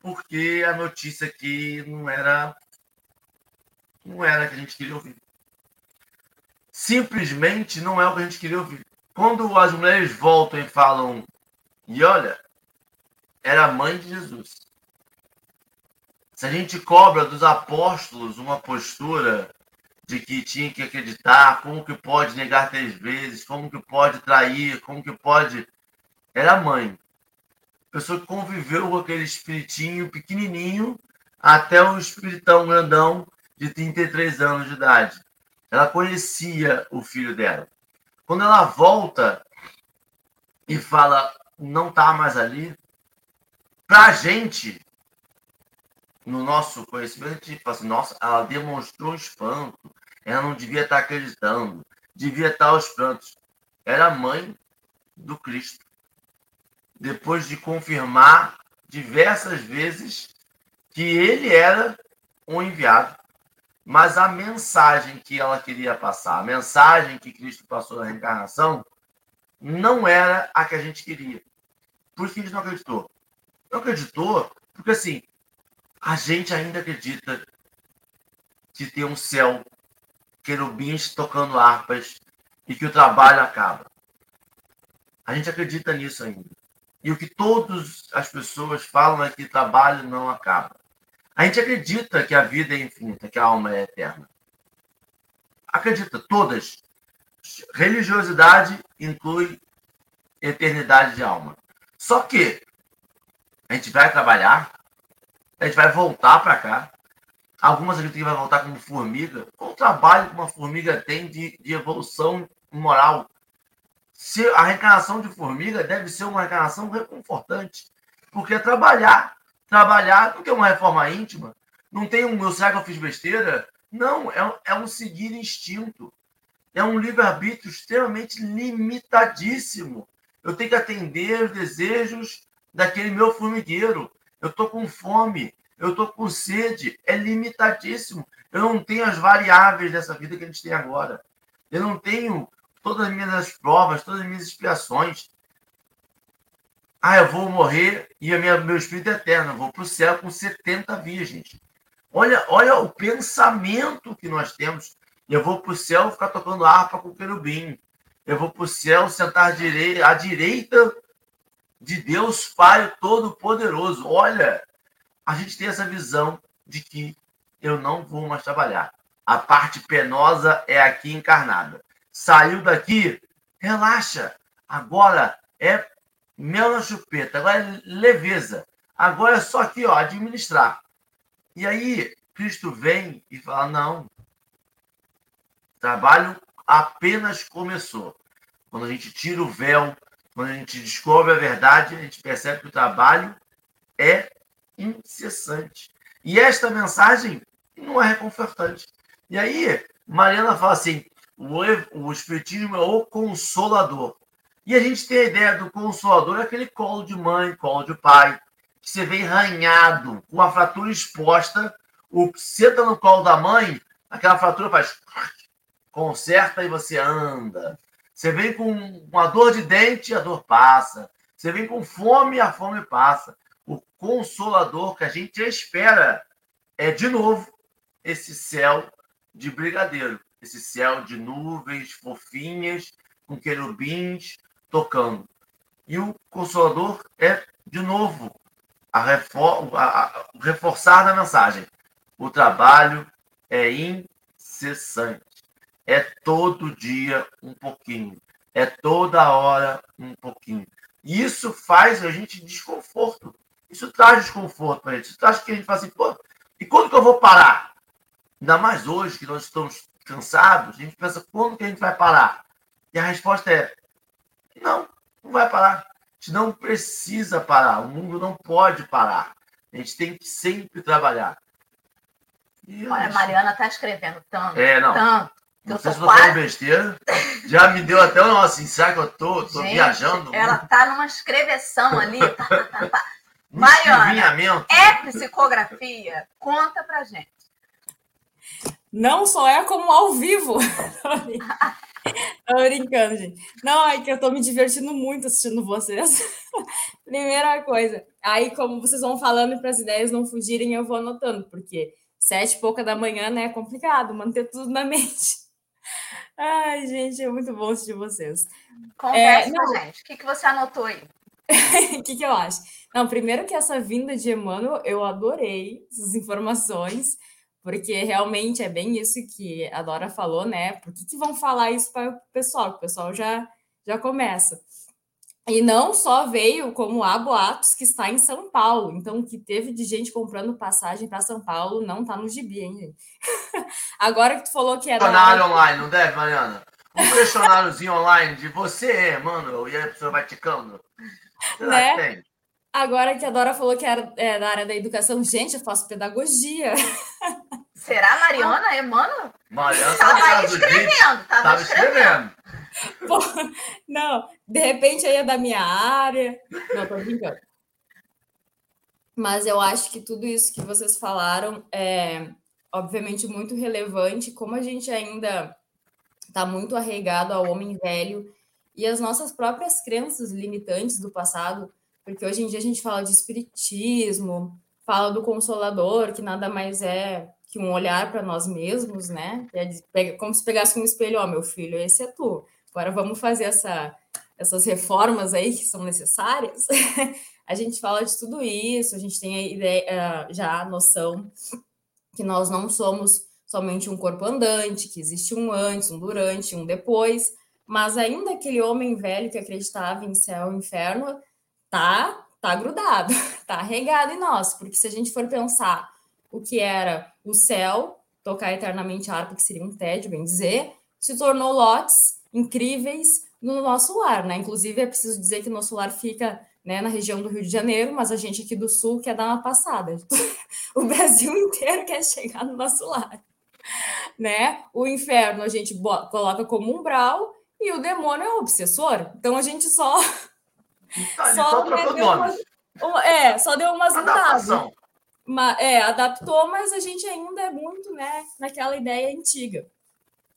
porque a notícia aqui não era não era a que a gente queria ouvir. Simplesmente não é o que a gente queria ouvir. Quando as mulheres voltam e falam, e olha, era a mãe de Jesus. Se a gente cobra dos apóstolos uma postura de que tinha que acreditar, como que pode negar três vezes, como que pode trair, como que pode. Era a mãe pessoa que conviveu com aquele espiritinho pequenininho até o espiritão grandão de 33 anos de idade. Ela conhecia o filho dela. Quando ela volta e fala, não está mais ali, para a gente, no nosso conhecimento, a gente fala assim, nossa, ela demonstrou espanto, ela não devia estar tá acreditando, devia estar tá aos prantos. Era mãe do Cristo depois de confirmar diversas vezes que ele era um enviado. Mas a mensagem que ela queria passar, a mensagem que Cristo passou na reencarnação, não era a que a gente queria. Por que a gente não acreditou? Não acreditou porque, assim, a gente ainda acredita que tem um céu, querubins tocando harpas e que o trabalho acaba. A gente acredita nisso ainda. E o que todas as pessoas falam é que trabalho não acaba. A gente acredita que a vida é infinita, que a alma é eterna. Acredita, todas. Religiosidade inclui eternidade de alma. Só que a gente vai trabalhar, a gente vai voltar para cá. Algumas acreditam que vai voltar como formiga. Qual o trabalho que uma formiga tem de, de evolução moral? se a reencarnação de formiga deve ser uma reencarnação reconfortante, porque é trabalhar, trabalhar não tem uma reforma íntima, não tem um, será que eu fiz besteira? Não, é, é um seguir instinto, é um livre-arbítrio extremamente limitadíssimo. Eu tenho que atender os desejos daquele meu formigueiro. Eu estou com fome, eu estou com sede, é limitadíssimo. Eu não tenho as variáveis dessa vida que a gente tem agora. Eu não tenho todas as minhas provas, todas as minhas expiações. Ah, eu vou morrer e a minha, meu espírito é eterno. Eu vou para o céu com 70 virgens. Olha, olha o pensamento que nós temos. Eu vou para o céu ficar tocando harpa com querubim. Eu vou para o céu sentar à direita de Deus Pai Todo-Poderoso. Olha, a gente tem essa visão de que eu não vou mais trabalhar. A parte penosa é aqui encarnada. Saiu daqui, relaxa. Agora é mel na chupeta, agora é leveza. Agora é só aqui, ó, administrar. E aí, Cristo vem e fala: não, trabalho apenas começou. Quando a gente tira o véu, quando a gente descobre a verdade, a gente percebe que o trabalho é incessante. E esta mensagem não é reconfortante. E aí, Mariana fala assim: o, Espiritismo é o consolador. E a gente tem a ideia do consolador, é aquele colo de mãe, colo de pai, que você vem ranhado, com a fratura exposta, o senta no colo da mãe, aquela fratura faz conserta e você anda. Você vem com uma dor de dente, a dor passa. Você vem com fome, a fome passa. O consolador que a gente espera é, de novo, esse céu de brigadeiro, esse céu de nuvens fofinhas, com querubins tocando. E o consolador é, de novo, a, refor a, a reforçar da mensagem. O trabalho é incessante. É todo dia um pouquinho. É toda hora um pouquinho. E isso faz a gente desconforto. Isso traz desconforto para a gente. Isso traz que a gente fala assim, pô, e quando que eu vou parar? Ainda mais hoje que nós estamos cansados, a gente pensa, quando que a gente vai parar? E a resposta é, não, não vai parar. A gente não precisa parar. O mundo não pode parar. A gente tem que sempre trabalhar. E Olha, a Mariana está escrevendo tanto. É, não. Tanto. Não sei se tô falando besteira. Já me deu até um assim, será que eu tô, tô Gente, viajando? Ela tá numa escreveção ali. Tá, tá, tá, tá. Mariana, é psicografia? Conta pra gente. Não só é como ao vivo. *laughs* tô brincando, gente. Não, é que eu tô me divertindo muito assistindo vocês. *laughs* Primeira coisa. Aí, como vocês vão falando para as ideias não fugirem, eu vou anotando, porque sete e pouca da manhã, né, é complicado manter tudo na mente. Ai, gente, é muito bom assistir vocês. Conversa é, com a gente. O que, que você anotou aí? *laughs* O que, que eu acho? Não, primeiro que essa vinda de Emmanuel, eu adorei essas informações, porque realmente é bem isso que a Dora falou, né? Por que, que vão falar isso para o pessoal? O pessoal já, já começa. E não só veio, como há boatos que está em São Paulo. Então, o que teve de gente comprando passagem para São Paulo não está no gibi, hein, gente? *laughs* Agora que tu falou que é. Questionário da... online, não deve, Mariana? Um questionáriozinho online de você é, mano, e a pessoa vai ticando. Né? Agora que a Dora falou que era é, da área da educação, gente, eu faço pedagogia. Será, Mariana? É, mano? Mariana estava escrevendo, estava escrevendo. *laughs* Pô, não, de repente aí é da minha área. Não, tô brincando. Mas eu acho que tudo isso que vocês falaram é, obviamente, muito relevante. Como a gente ainda está muito arraigado ao homem velho e as nossas próprias crenças limitantes do passado, porque hoje em dia a gente fala de espiritismo, fala do consolador, que nada mais é que um olhar para nós mesmos, né? É como se pegasse um espelho, ó, oh, meu filho, esse é tu. Agora vamos fazer essa, essas reformas aí que são necessárias. *laughs* a gente fala de tudo isso, a gente tem a ideia, já a noção que nós não somos somente um corpo andante, que existe um antes, um durante, um depois, mas ainda aquele homem velho que acreditava em céu e inferno tá tá grudado, *laughs* tá regado em nós, porque se a gente for pensar o que era o céu, tocar eternamente a harpa, que seria um tédio, bem dizer, se tornou lotes incríveis no nosso lar, né? Inclusive, é preciso dizer que nosso lar fica né, na região do Rio de Janeiro, mas a gente aqui do Sul quer dar uma passada. *laughs* o Brasil inteiro quer chegar no nosso lar. Né? O inferno a gente coloca como umbral e o demônio é o obsessor. Então a gente só Tá, só, só trocou nomes. Uma, é, só deu umas mudadas. É, adaptou, mas a gente ainda é muito né, naquela ideia antiga.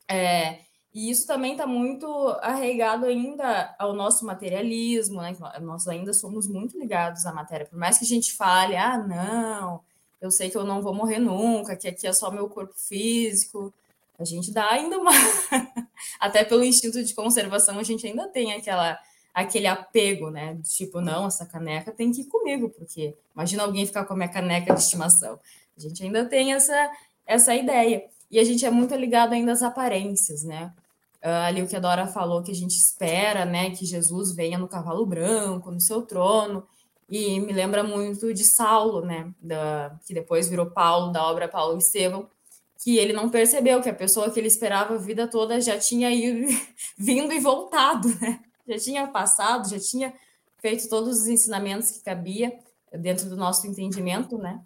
É, e isso também está muito arraigado ainda ao nosso materialismo, né? Nós ainda somos muito ligados à matéria. Por mais que a gente fale, ah, não, eu sei que eu não vou morrer nunca, que aqui é só meu corpo físico. A gente dá ainda uma. *laughs* Até pelo instinto de conservação, a gente ainda tem aquela aquele apego, né? Tipo, não, essa caneca tem que ir comigo, porque imagina alguém ficar com a minha caneca de estimação. A gente ainda tem essa, essa ideia. E a gente é muito ligado ainda às aparências, né? Uh, ali o que a Dora falou, que a gente espera, né? Que Jesus venha no cavalo branco, no seu trono. E me lembra muito de Saulo, né? Da, que depois virou Paulo, da obra Paulo e Estevão, que ele não percebeu que a pessoa que ele esperava a vida toda já tinha ido, *laughs* vindo e voltado, né? Já tinha passado, já tinha feito todos os ensinamentos que cabia dentro do nosso entendimento, né?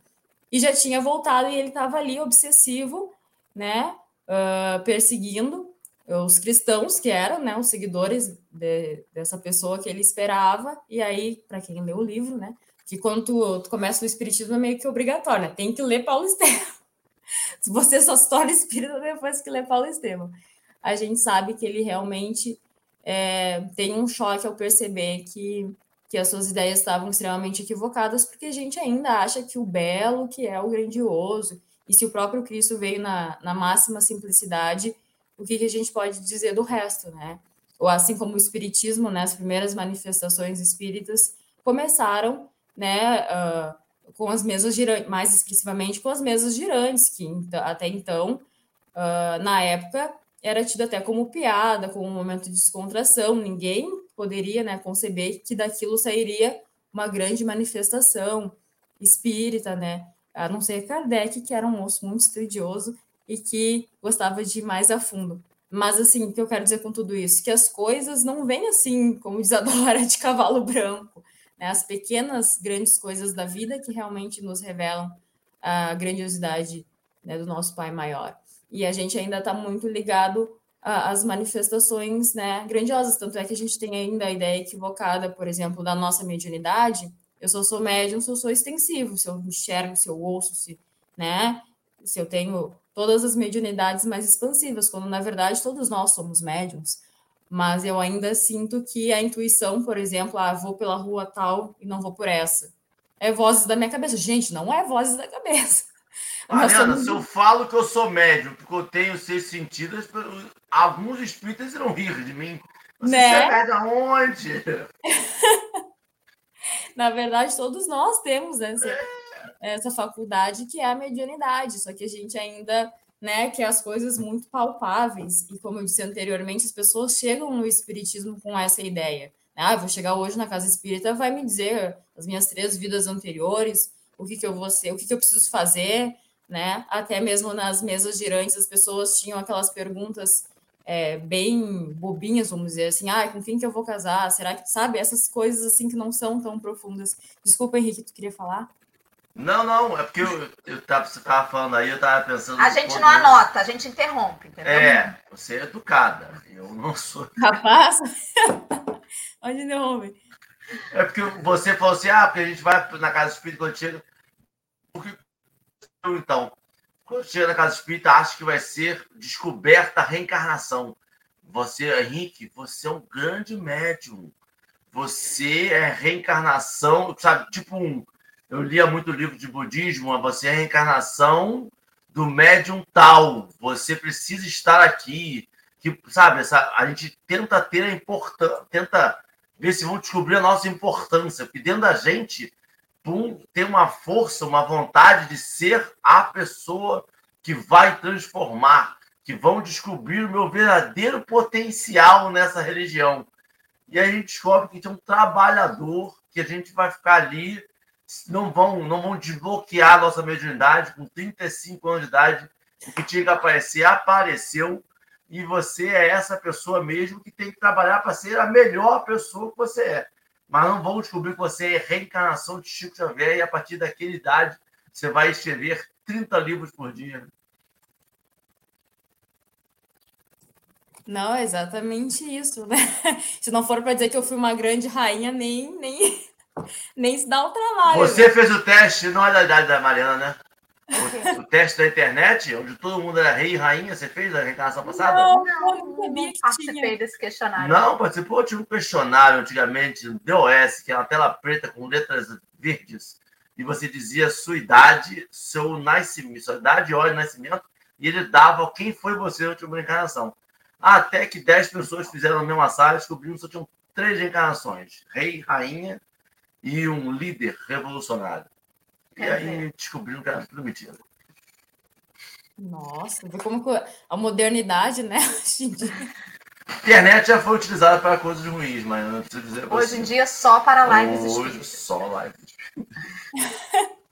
E já tinha voltado e ele estava ali obsessivo, né? Uh, perseguindo os cristãos que eram, né? Os seguidores de, dessa pessoa que ele esperava. E aí, para quem lê o livro, né? Que quando tu, tu começa o espiritismo é meio que obrigatório, né? Tem que ler Paulo Estevam. *laughs* Você só se torna espírita depois que lê Paulo Estevam. A gente sabe que ele realmente é, tem um choque ao perceber que, que as suas ideias estavam extremamente equivocadas, porque a gente ainda acha que o belo, que é o grandioso, e se o próprio Cristo veio na, na máxima simplicidade, o que, que a gente pode dizer do resto, né? Ou assim como o Espiritismo, né, as primeiras manifestações espíritas começaram, né, uh, com as mesas girantes, mais expressivamente com as mesas girantes, que até então, uh, na época, era tido até como piada, como um momento de descontração. Ninguém poderia né, conceber que daquilo sairia uma grande manifestação espírita, né? A não ser Kardec, que era um moço muito estudioso e que gostava de ir mais a fundo. Mas, assim, o que eu quero dizer com tudo isso? Que as coisas não vêm assim, como diz a Dora, de cavalo branco. Né? As pequenas, grandes coisas da vida que realmente nos revelam a grandiosidade né, do nosso Pai Maior e a gente ainda está muito ligado às manifestações né, grandiosas, tanto é que a gente tem ainda a ideia equivocada, por exemplo, da nossa mediunidade, eu só sou médium se eu sou extensivo, se eu enxergo, se eu ouço, se, né, se eu tenho todas as mediunidades mais expansivas, quando na verdade todos nós somos médiums, mas eu ainda sinto que a intuição, por exemplo, ah, vou pela rua tal e não vou por essa, é vozes da minha cabeça. Gente, não é vozes da cabeça. *laughs* Mariana, somos... se eu falo que eu sou médium, porque eu tenho seis sentidos, alguns espíritas irão rir de mim. Você né? pega aonde? *laughs* Na verdade, todos nós temos essa, essa faculdade que é a mediunidade, só que a gente ainda né, que as coisas muito palpáveis. E como eu disse anteriormente, as pessoas chegam no espiritismo com essa ideia. Ah, vou chegar hoje na casa espírita, vai me dizer as minhas três vidas anteriores, o que, que eu vou ser, o que, que eu preciso fazer, né? Até mesmo nas mesas girantes as pessoas tinham aquelas perguntas é, bem bobinhas, vamos dizer assim, ah, com quem que eu vou casar? Será que sabe essas coisas assim que não são tão profundas? Desculpa, Henrique, tu queria falar? Não, não, é porque eu, eu tava, você estava falando aí, eu estava pensando. A gente não anota, a gente interrompe, entendeu? É, você é educada, eu não sou. Rapaz, *laughs* onde interrompe? É porque você falou assim, ah, porque a gente vai na casa espírita quando chega. Porque então, quando chega na casa espírita, acha que vai ser descoberta a reencarnação. Você, Henrique, você é um grande médium. Você é reencarnação, sabe? Tipo um. Eu lia muito livro de budismo, você é reencarnação do médium tal. Você precisa estar aqui. Que, sabe, essa, a gente tenta ter a importância, tenta ver se vão descobrir a nossa importância, porque dentro da gente tem uma força, uma vontade de ser a pessoa que vai transformar, que vão descobrir o meu verdadeiro potencial nessa religião. E aí a gente descobre que tem um trabalhador que a gente vai ficar ali, não vão, não vão desbloquear a nossa mediunidade com 35 anos de idade, o que tinha que aparecer apareceu, e você é essa pessoa mesmo que tem que trabalhar para ser a melhor pessoa que você é mas não vão descobrir que você é reencarnação de Chico Xavier e a partir daquela idade você vai escrever 30 livros por dia. Não, é exatamente isso, né? *laughs* Se não for para dizer que eu fui uma grande rainha, nem, nem, *laughs* nem se dá o trabalho. Você né? fez o teste, não é da idade da Mariana, né? O, o, teste da internet, onde todo mundo era rei e rainha, você fez a reencarnação passada? Não, não, não participei desse questionário. Não, participou, tinha um questionário antigamente, DOS, que é uma tela preta com letras verdes, e você dizia sua idade, seu nascimento, sua idade, hora de nascimento, e ele dava quem foi você na última reencarnação. Até que 10 pessoas fizeram a mesma sala e descobriram que só tinham três reencarnações: rei, rainha e um líder revolucionário. E aí descobriram que era tudo mentira. Nossa, como a modernidade, né? *laughs* A internet já foi utilizada para coisas ruins, mas não preciso dizer Hoje você. em dia só para lives Hoje só lives. *laughs*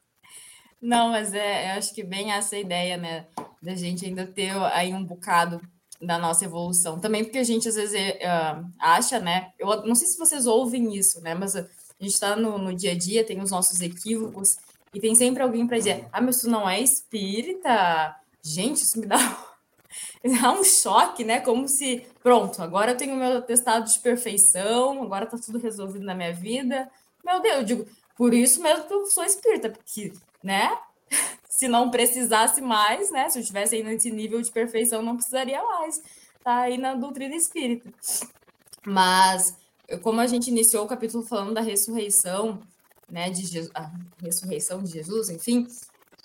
Não, mas é, eu acho que bem essa ideia, né? Da gente ainda ter aí um bocado da nossa evolução. Também porque a gente às vezes uh, acha, né? Eu não sei se vocês ouvem isso, né? Mas a gente está no, no dia a dia, tem os nossos equívocos, e tem sempre alguém para dizer: ah, mas tu não é espírita? Gente, isso me dá, *laughs* dá um choque, né? Como se, pronto, agora eu tenho meu atestado de perfeição, agora tá tudo resolvido na minha vida. Meu Deus, eu digo, por isso mesmo que eu sou espírita, porque, né? *laughs* se não precisasse mais, né? Se eu estivesse aí nesse nível de perfeição, não precisaria mais. Tá aí na doutrina espírita. Mas, como a gente iniciou o capítulo falando da ressurreição, né? De Jesus, a ressurreição de Jesus, enfim,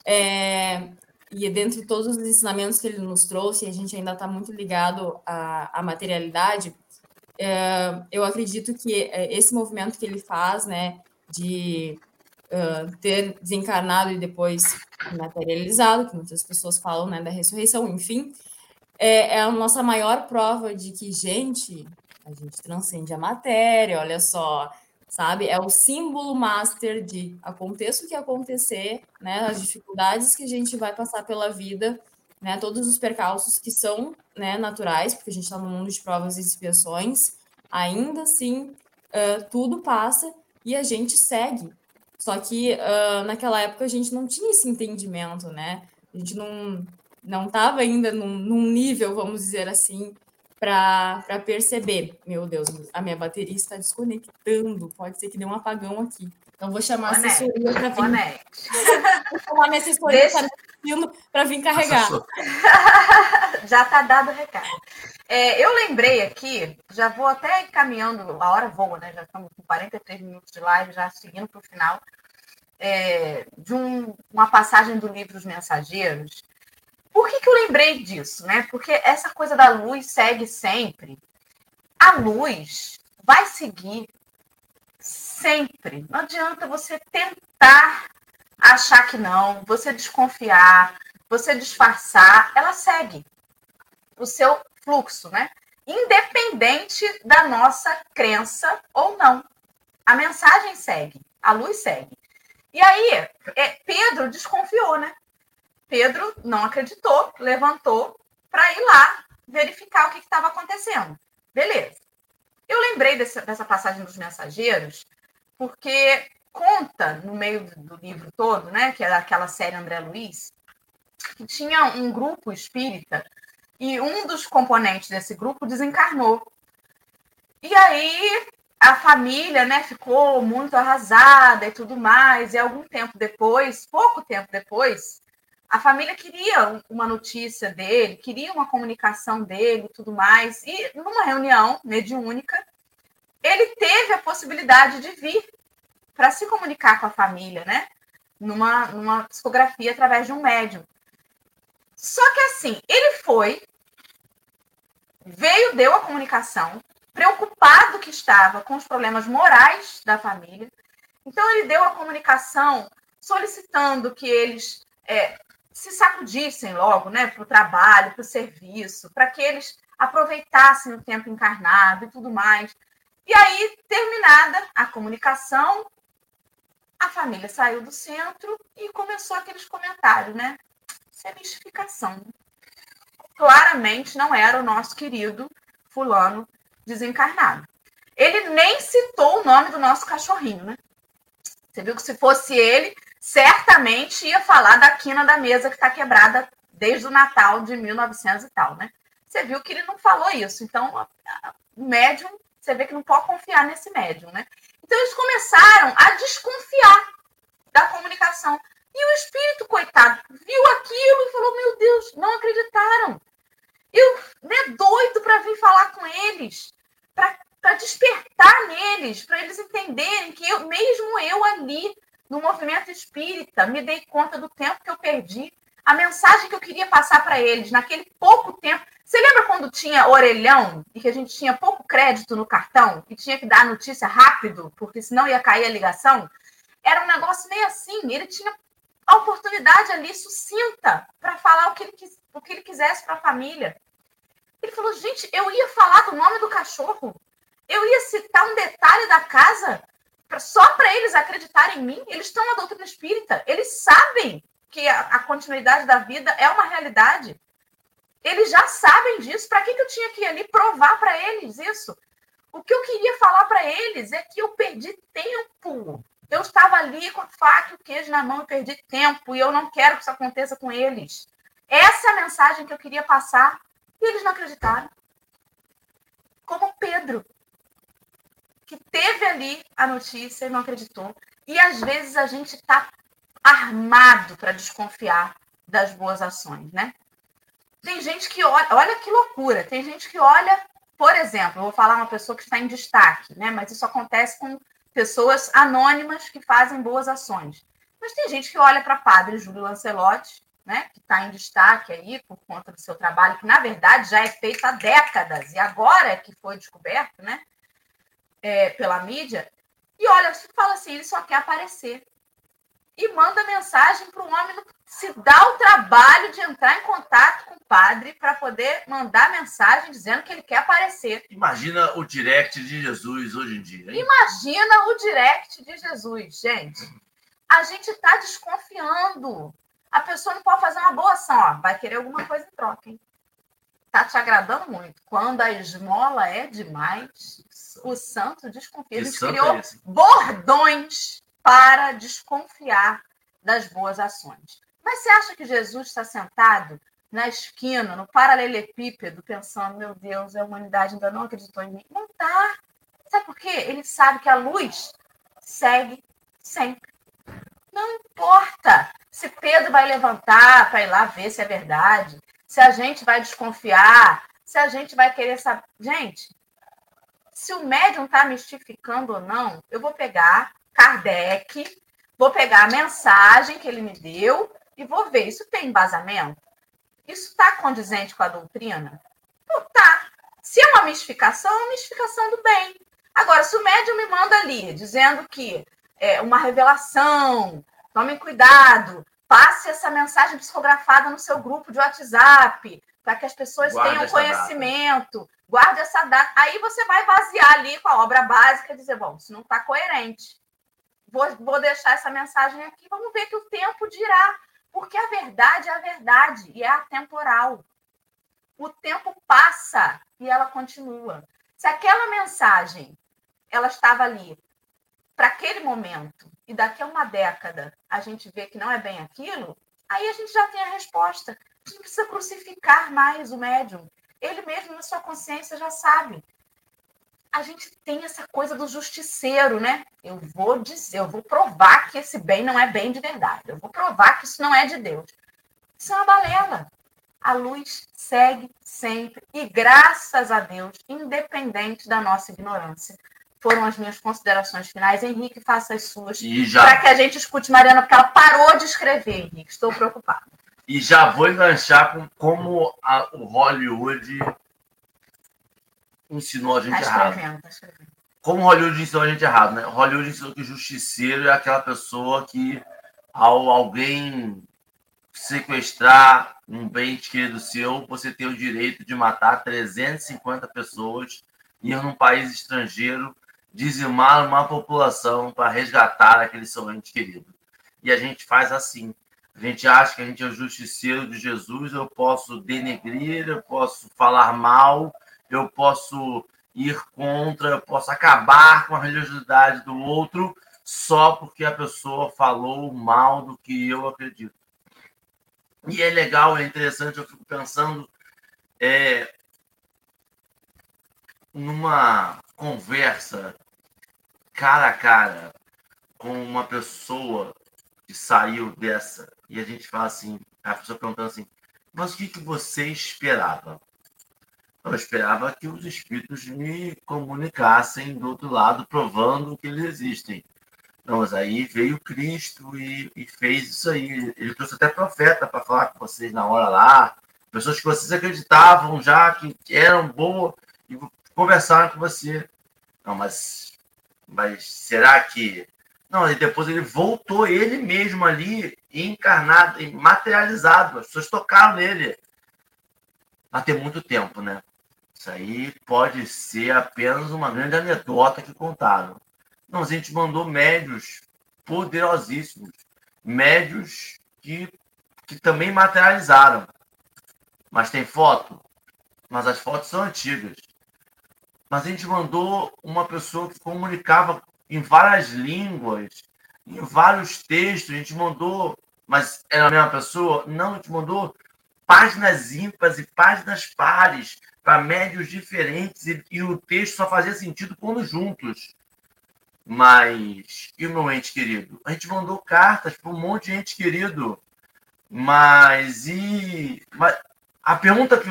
é, e dentro de todos os ensinamentos que ele nos trouxe, a gente ainda está muito ligado à, à materialidade. É, eu acredito que é, esse movimento que ele faz, né, de uh, ter desencarnado e depois materializado, que muitas pessoas falam né, da ressurreição, enfim, é, é a nossa maior prova de que, gente, a gente transcende a matéria, olha só, sabe? É o símbolo master de aconteça o que acontecer, né? As dificuldades que a gente vai passar pela vida, né? Todos os percalços que são né, naturais, porque a gente está no mundo de provas e expiações, ainda assim, uh, tudo passa e a gente segue, só que uh, naquela época a gente não tinha esse entendimento, né? A gente não não estava ainda num, num, nível, vamos dizer assim, para perceber. Meu Deus, a minha bateria está desconectando. Pode ser que dê um apagão aqui. Então vou chamar a assessoria para vir. Vou chamar a minha assessoria Deixa... para vir carregar. *laughs* Já está dado o recado. É, eu lembrei aqui, já vou até caminhando, a hora voa, né? Já estamos com 43 minutos de live, já seguindo para o final, é, de um, uma passagem do livro Os Mensageiros. Por que, que eu lembrei disso? Né? Porque essa coisa da luz segue sempre. A luz vai seguir sempre. Não adianta você tentar achar que não, você desconfiar, você disfarçar, ela segue o seu fluxo, né? Independente da nossa crença ou não. A mensagem segue, a luz segue. E aí, é, Pedro desconfiou, né? Pedro não acreditou, levantou para ir lá verificar o que estava acontecendo. Beleza. Eu lembrei dessa, dessa passagem dos mensageiros, porque conta no meio do livro todo, né, que é aquela série André Luiz, que tinha um grupo espírita e um dos componentes desse grupo desencarnou. E aí a família, né, ficou muito arrasada e tudo mais. E algum tempo depois, pouco tempo depois, a família queria uma notícia dele, queria uma comunicação dele tudo mais. E numa reunião mediúnica, ele teve a possibilidade de vir para se comunicar com a família, né? Numa, numa psicografia através de um médium. Só que assim, ele foi, veio, deu a comunicação, preocupado que estava com os problemas morais da família. Então, ele deu a comunicação solicitando que eles é, se sacudissem logo né, para o trabalho, para o serviço, para que eles aproveitassem o tempo encarnado e tudo mais. E aí, terminada a comunicação, a família saiu do centro e começou aqueles comentários, né? Isso é mistificação. Claramente não era o nosso querido fulano desencarnado. Ele nem citou o nome do nosso cachorrinho, né? Você viu que se fosse ele, certamente ia falar da quina da mesa que está quebrada desde o Natal de 1900 e tal, né? você viu que ele não falou isso. Então, o médium, você vê que não pode confiar nesse médium, né? Então, eles começaram a desconfiar da comunicação. E o espírito, coitado, viu aquilo e falou: Meu Deus, não acreditaram. Eu, né, doido para vir falar com eles, para despertar neles, para eles entenderem que eu, mesmo eu ali, no movimento espírita, me dei conta do tempo que eu perdi, a mensagem que eu queria passar para eles naquele pouco tempo. Você lembra quando tinha orelhão e que a gente tinha pouco crédito no cartão e tinha que dar a notícia rápido, porque senão ia cair a ligação? Era um negócio meio assim. Ele tinha a oportunidade ali sucinta para falar o que ele, o que ele quisesse para a família. Ele falou: gente, eu ia falar do nome do cachorro, eu ia citar um detalhe da casa só para eles acreditarem em mim. Eles estão na doutrina espírita, eles sabem que a, a continuidade da vida é uma realidade. Eles já sabem disso. Para que, que eu tinha que ir ali provar para eles isso? O que eu queria falar para eles é que eu perdi tempo. Eu estava ali com a faca e o queijo na mão e perdi tempo, e eu não quero que isso aconteça com eles. Essa é a mensagem que eu queria passar, e eles não acreditaram. Como Pedro, que teve ali a notícia e não acreditou. E às vezes a gente está armado para desconfiar das boas ações, né? Tem gente que olha, olha que loucura, tem gente que olha, por exemplo, vou falar uma pessoa que está em destaque, né? Mas isso acontece com pessoas anônimas que fazem boas ações. Mas tem gente que olha para padre Júlio Lancelotti, né, que está em destaque aí por conta do seu trabalho, que na verdade já é feito há décadas e agora é que foi descoberto, né, é, pela mídia, e olha, fala assim, ele só quer aparecer. E manda mensagem para o homem se dá o trabalho de entrar em contato com o padre para poder mandar mensagem dizendo que ele quer aparecer. Imagina o direct de Jesus hoje em dia. Hein? Imagina o direct de Jesus, gente. A gente está desconfiando. A pessoa não pode fazer uma boa ação, ó, vai querer alguma coisa em troca, hein? Tá te agradando muito. Quando a esmola é demais, o santo desconfia. Criou é bordões para desconfiar das boas ações. Mas você acha que Jesus está sentado na esquina, no paralelepípedo, pensando, meu Deus, a humanidade ainda não acreditou em mim? Não está. Sabe por quê? Ele sabe que a luz segue sempre. Não importa se Pedro vai levantar para ir lá ver se é verdade, se a gente vai desconfiar, se a gente vai querer saber. Gente, se o médium está mistificando ou não, eu vou pegar Kardec, vou pegar a mensagem que ele me deu e vou ver, isso tem embasamento? Isso está condizente com a doutrina? Não tá. Se é uma mistificação, é uma mistificação do bem. Agora, se o médium me manda ali, dizendo que é uma revelação, tomem cuidado, passe essa mensagem psicografada no seu grupo de WhatsApp, para que as pessoas tenham conhecimento, data. guarde essa data. Aí você vai vaziar ali com a obra básica e dizer, bom, isso não está coerente. Vou, vou deixar essa mensagem aqui, vamos ver que o tempo dirá. Porque a verdade é a verdade e é atemporal. O tempo passa e ela continua. Se aquela mensagem ela estava ali para aquele momento e daqui a uma década a gente vê que não é bem aquilo, aí a gente já tem a resposta. A gente não precisa crucificar mais o médium. Ele mesmo na sua consciência já sabe a gente tem essa coisa do justiceiro, né? Eu vou dizer, eu vou provar que esse bem não é bem de verdade. Eu vou provar que isso não é de Deus. Isso é uma balela. A luz segue sempre e graças a Deus, independente da nossa ignorância. Foram as minhas considerações finais. Henrique, faça as suas. Já... Para que a gente escute Mariana, porque ela parou de escrever, Henrique. Estou preocupada. E já vou enganchar com como a, o Hollywood ensinou a gente tá errado. Tá Como Hollywood ensinou a gente errado, né? Hollywood ensinou que o justiceiro é aquela pessoa que, ao alguém sequestrar um bem querido seu, você tem o direito de matar 350 pessoas, ir num país estrangeiro, dizimar uma população para resgatar aquele seu ente querido. E a gente faz assim. A gente acha que a gente é o justiceiro de Jesus, eu posso denegrir, eu posso falar mal, eu posso ir contra, eu posso acabar com a religiosidade do outro só porque a pessoa falou mal do que eu acredito. E é legal, é interessante, eu fico pensando, é, numa conversa cara a cara com uma pessoa que saiu dessa e a gente fala assim, a pessoa perguntando assim, mas o que, que você esperava? Eu esperava que os espíritos me comunicassem do outro lado, provando que eles existem. Não, mas aí veio Cristo e, e fez isso aí. Ele trouxe até profeta para falar com vocês na hora lá. Pessoas que vocês acreditavam já que eram boas e conversaram com você. Não, mas, mas será que. Não, e depois ele voltou ele mesmo ali, encarnado, materializado. As pessoas tocaram nele. Há ter muito tempo, né? Isso aí pode ser apenas uma grande anedota que contaram. Não, a gente mandou médios poderosíssimos, médios que, que também materializaram. Mas tem foto? Mas as fotos são antigas. Mas a gente mandou uma pessoa que comunicava em várias línguas, em vários textos. A gente mandou, mas era a mesma pessoa? Não, a gente mandou páginas ímpares e páginas pares para médios diferentes e, e, o texto só fazia sentido quando juntos. Mas, e o meu ente querido? A gente mandou cartas para um monte de ente querido. Mas, e. Mas, a pergunta que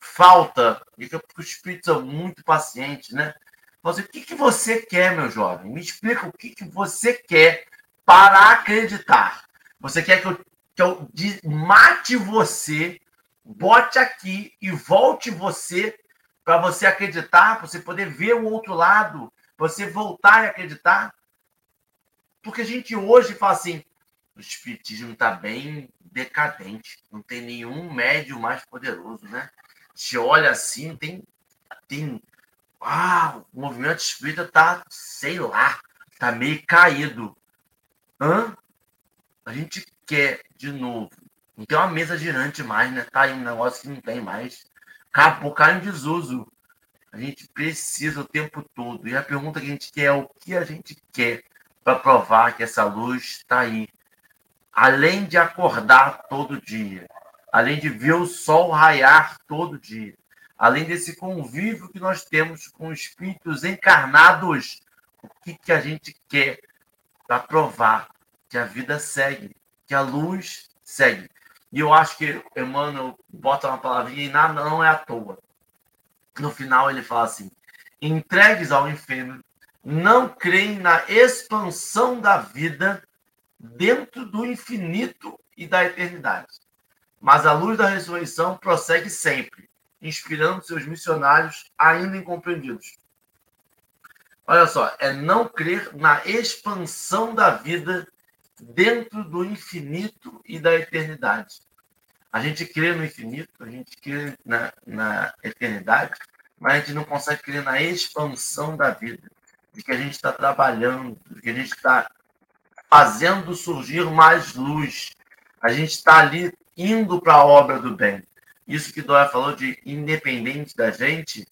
falta, e que os espíritos são muito pacientes, né? Você, o que, que você quer, meu jovem? Me explica o que, que você quer para acreditar. Você quer que eu, que eu mate você bote aqui e volte você para você acreditar, para você poder ver o outro lado, você voltar a acreditar. Porque a gente hoje fala assim, o espiritismo está bem decadente, não tem nenhum médio mais poderoso, né? Se olha assim, tem tem ah, o movimento espírita tá, sei lá, tá meio caído. Hã? A gente quer de novo não tem uma mesa girante mais, né? Tá aí um negócio que não tem mais. Acabou, caiu em desuso. A gente precisa o tempo todo. E a pergunta que a gente quer é o que a gente quer para provar que essa luz está aí. Além de acordar todo dia, além de ver o sol raiar todo dia, além desse convívio que nós temos com espíritos encarnados, o que, que a gente quer para provar que a vida segue, que a luz segue. E eu acho que Emmanuel bota uma palavrinha e nada não é à toa. No final ele fala assim: entregues ao inferno, não creem na expansão da vida dentro do infinito e da eternidade. Mas a luz da ressurreição prossegue sempre, inspirando seus missionários ainda incompreendidos. Olha só, é não crer na expansão da vida dentro do infinito e da eternidade. A gente crê no infinito, a gente crê na, na eternidade, mas a gente não consegue crer na expansão da vida, de que a gente está trabalhando, de que a gente está fazendo surgir mais luz, a gente está ali indo para a obra do bem. Isso que Dória falou de independente da gente,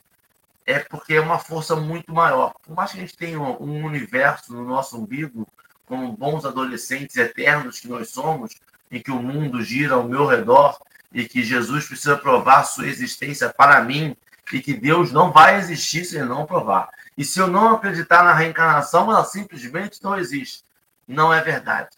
é porque é uma força muito maior. Por mais que a gente tenha um universo no nosso umbigo, como bons adolescentes eternos que nós somos, e que o mundo gira ao meu redor, e que Jesus precisa provar sua existência para mim, e que Deus não vai existir se ele não provar. E se eu não acreditar na reencarnação, ela simplesmente não existe. Não é verdade.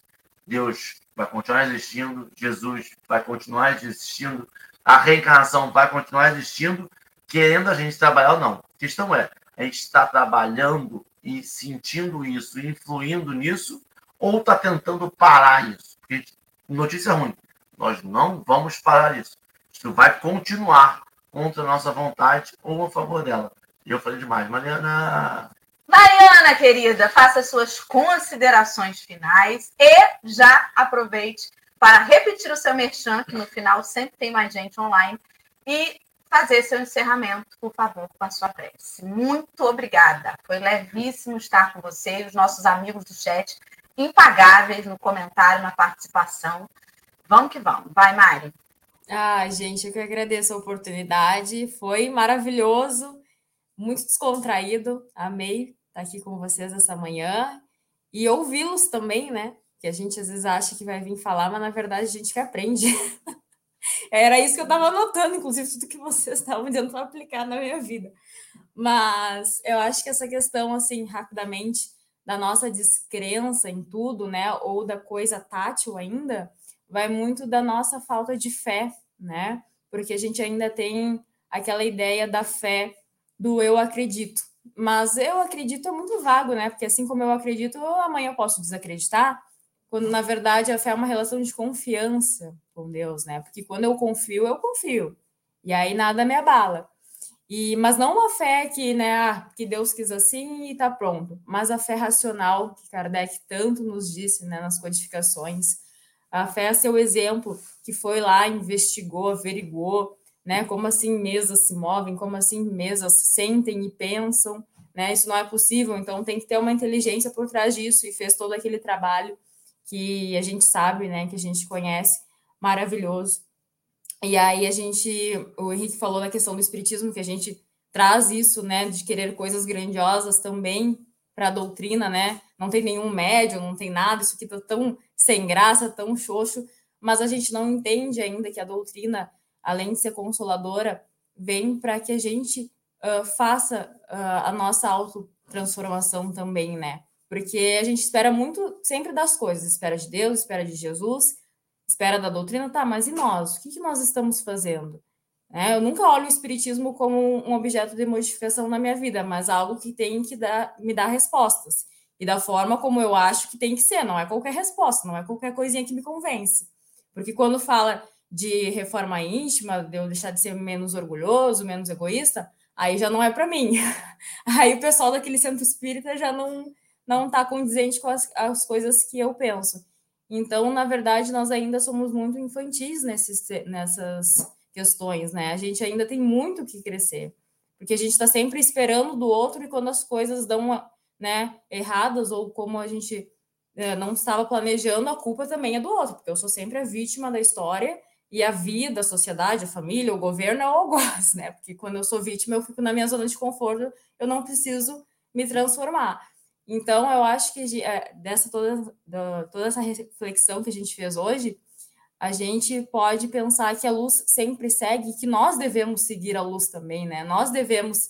Deus vai continuar existindo, Jesus vai continuar existindo, a reencarnação vai continuar existindo, querendo a gente trabalhar ou não. A questão é, a gente está trabalhando e sentindo isso, influindo nisso, ou está tentando parar isso? Porque, notícia ruim, nós não vamos parar isso. Isso vai continuar contra a nossa vontade ou a favor dela. E eu falei demais. Mariana. Mariana, querida, faça suas considerações finais e já aproveite para repetir o seu merchan, que no final sempre tem mais gente online, e fazer seu encerramento, por favor, com a sua prece. Muito obrigada. Foi levíssimo estar com você e os nossos amigos do chat, impagáveis no comentário, na participação. Vamos que vamos. Vai, Mari. Ah, gente, eu que agradeço a oportunidade. Foi maravilhoso, muito descontraído. Amei estar aqui com vocês essa manhã e ouvi-los também, né? Que a gente às vezes acha que vai vir falar, mas na verdade a gente que aprende. *laughs* Era isso que eu estava anotando, inclusive, tudo que vocês estavam para aplicar na minha vida. Mas eu acho que essa questão, assim, rapidamente, da nossa descrença em tudo, né, ou da coisa tátil ainda, vai muito da nossa falta de fé, né? Porque a gente ainda tem aquela ideia da fé do eu acredito. Mas eu acredito é muito vago, né? Porque assim como eu acredito, amanhã eu posso desacreditar, quando na verdade a fé é uma relação de confiança com Deus, né? Porque quando eu confio, eu confio. E aí nada me abala. E, mas não uma fé que, né, ah, que Deus quis assim e está pronto, mas a fé racional que Kardec tanto nos disse né, nas codificações. A fé é seu exemplo, que foi lá, investigou, averigou, né, como assim mesas se movem, como assim mesas sentem e pensam, né, isso não é possível, então tem que ter uma inteligência por trás disso e fez todo aquele trabalho que a gente sabe, né, que a gente conhece, maravilhoso. E aí a gente, o Henrique falou na questão do espiritismo, que a gente traz isso, né, de querer coisas grandiosas também para a doutrina, né? Não tem nenhum médio, não tem nada, isso aqui tá tão sem graça, tão xoxo, mas a gente não entende ainda que a doutrina, além de ser consoladora, vem para que a gente uh, faça uh, a nossa autotransformação também, né? Porque a gente espera muito sempre das coisas, espera de Deus, espera de Jesus, espera da doutrina, tá, mas e nós? O que, que nós estamos fazendo? É, eu nunca olho o espiritismo como um objeto de modificação na minha vida, mas algo que tem que dar, me dar respostas. E da forma como eu acho que tem que ser, não é qualquer resposta, não é qualquer coisinha que me convence. Porque quando fala de reforma íntima, de eu deixar de ser menos orgulhoso, menos egoísta, aí já não é para mim. *laughs* Aí o pessoal daquele centro espírita já não não está condizente com as, as coisas que eu penso. Então, na verdade, nós ainda somos muito infantis nesses, nessas questões, né? A gente ainda tem muito que crescer, porque a gente está sempre esperando do outro e quando as coisas dão né, erradas ou como a gente é, não estava planejando, a culpa também é do outro, porque eu sou sempre a vítima da história e a vida, a sociedade, a família, o governo é o algoz, né? Porque quando eu sou vítima, eu fico na minha zona de conforto, eu não preciso me transformar. Então, eu acho que é, dessa toda, toda essa reflexão que a gente fez hoje, a gente pode pensar que a luz sempre segue, que nós devemos seguir a luz também, né? Nós devemos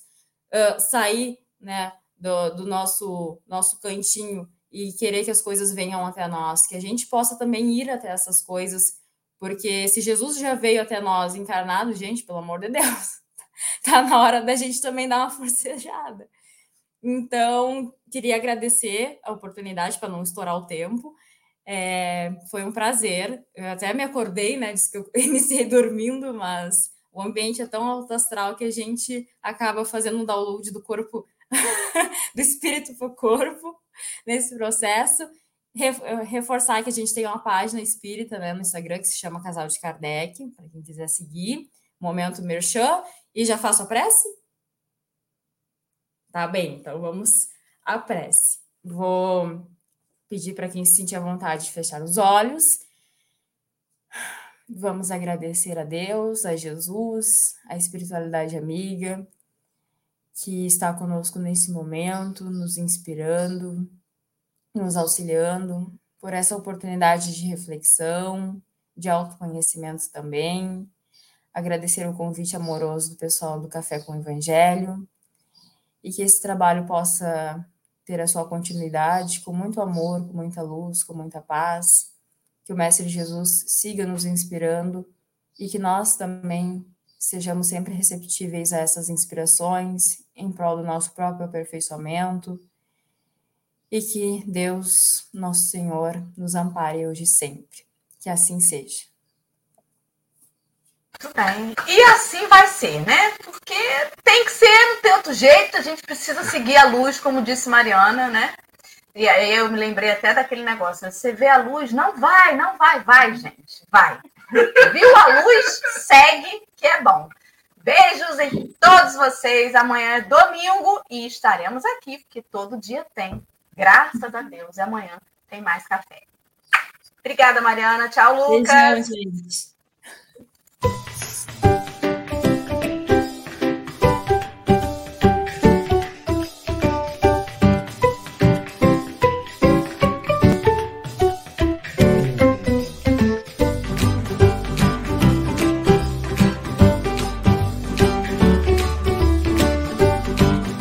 uh, sair, né, do, do, nosso nosso cantinho e querer que as coisas venham até nós, que a gente possa também ir até essas coisas, porque se Jesus já veio até nós encarnado, gente, pelo amor de Deus, *laughs* tá na hora da gente também dar uma forcejada. Então, queria agradecer a oportunidade para não estourar o tempo. É, foi um prazer. Eu até me acordei, né? Disse que eu *laughs* iniciei dormindo, mas o ambiente é tão alto astral que a gente acaba fazendo um download do corpo, *laughs* do espírito para o corpo nesse processo. Reforçar que a gente tem uma página espírita né, no Instagram que se chama Casal de Kardec, para quem quiser seguir. Momento Merchan. E já faço a prece? Tá bem, então vamos à prece. Vou pedir para quem se sentir à vontade de fechar os olhos. Vamos agradecer a Deus, a Jesus, a espiritualidade amiga que está conosco nesse momento, nos inspirando, nos auxiliando por essa oportunidade de reflexão, de autoconhecimento também. Agradecer o convite amoroso do pessoal do Café com o Evangelho e que esse trabalho possa ter a sua continuidade com muito amor, com muita luz, com muita paz. Que o Mestre Jesus siga nos inspirando e que nós também sejamos sempre receptíveis a essas inspirações em prol do nosso próprio aperfeiçoamento e que Deus, nosso Senhor, nos ampare hoje e sempre. Que assim seja. Muito bem. E assim vai ser, né? Porque tem que ser, não tem outro jeito, a gente precisa seguir a luz, como disse Mariana, né? E aí eu me lembrei até daquele negócio, né? você vê a luz, não vai, não vai, vai, gente, vai. Viu a luz? Segue, que é bom. Beijos em todos vocês. Amanhã é domingo e estaremos aqui, porque todo dia tem. Graças a Deus. E amanhã tem mais café. Obrigada, Mariana. Tchau, Lucas. Beijão, gente. Bye.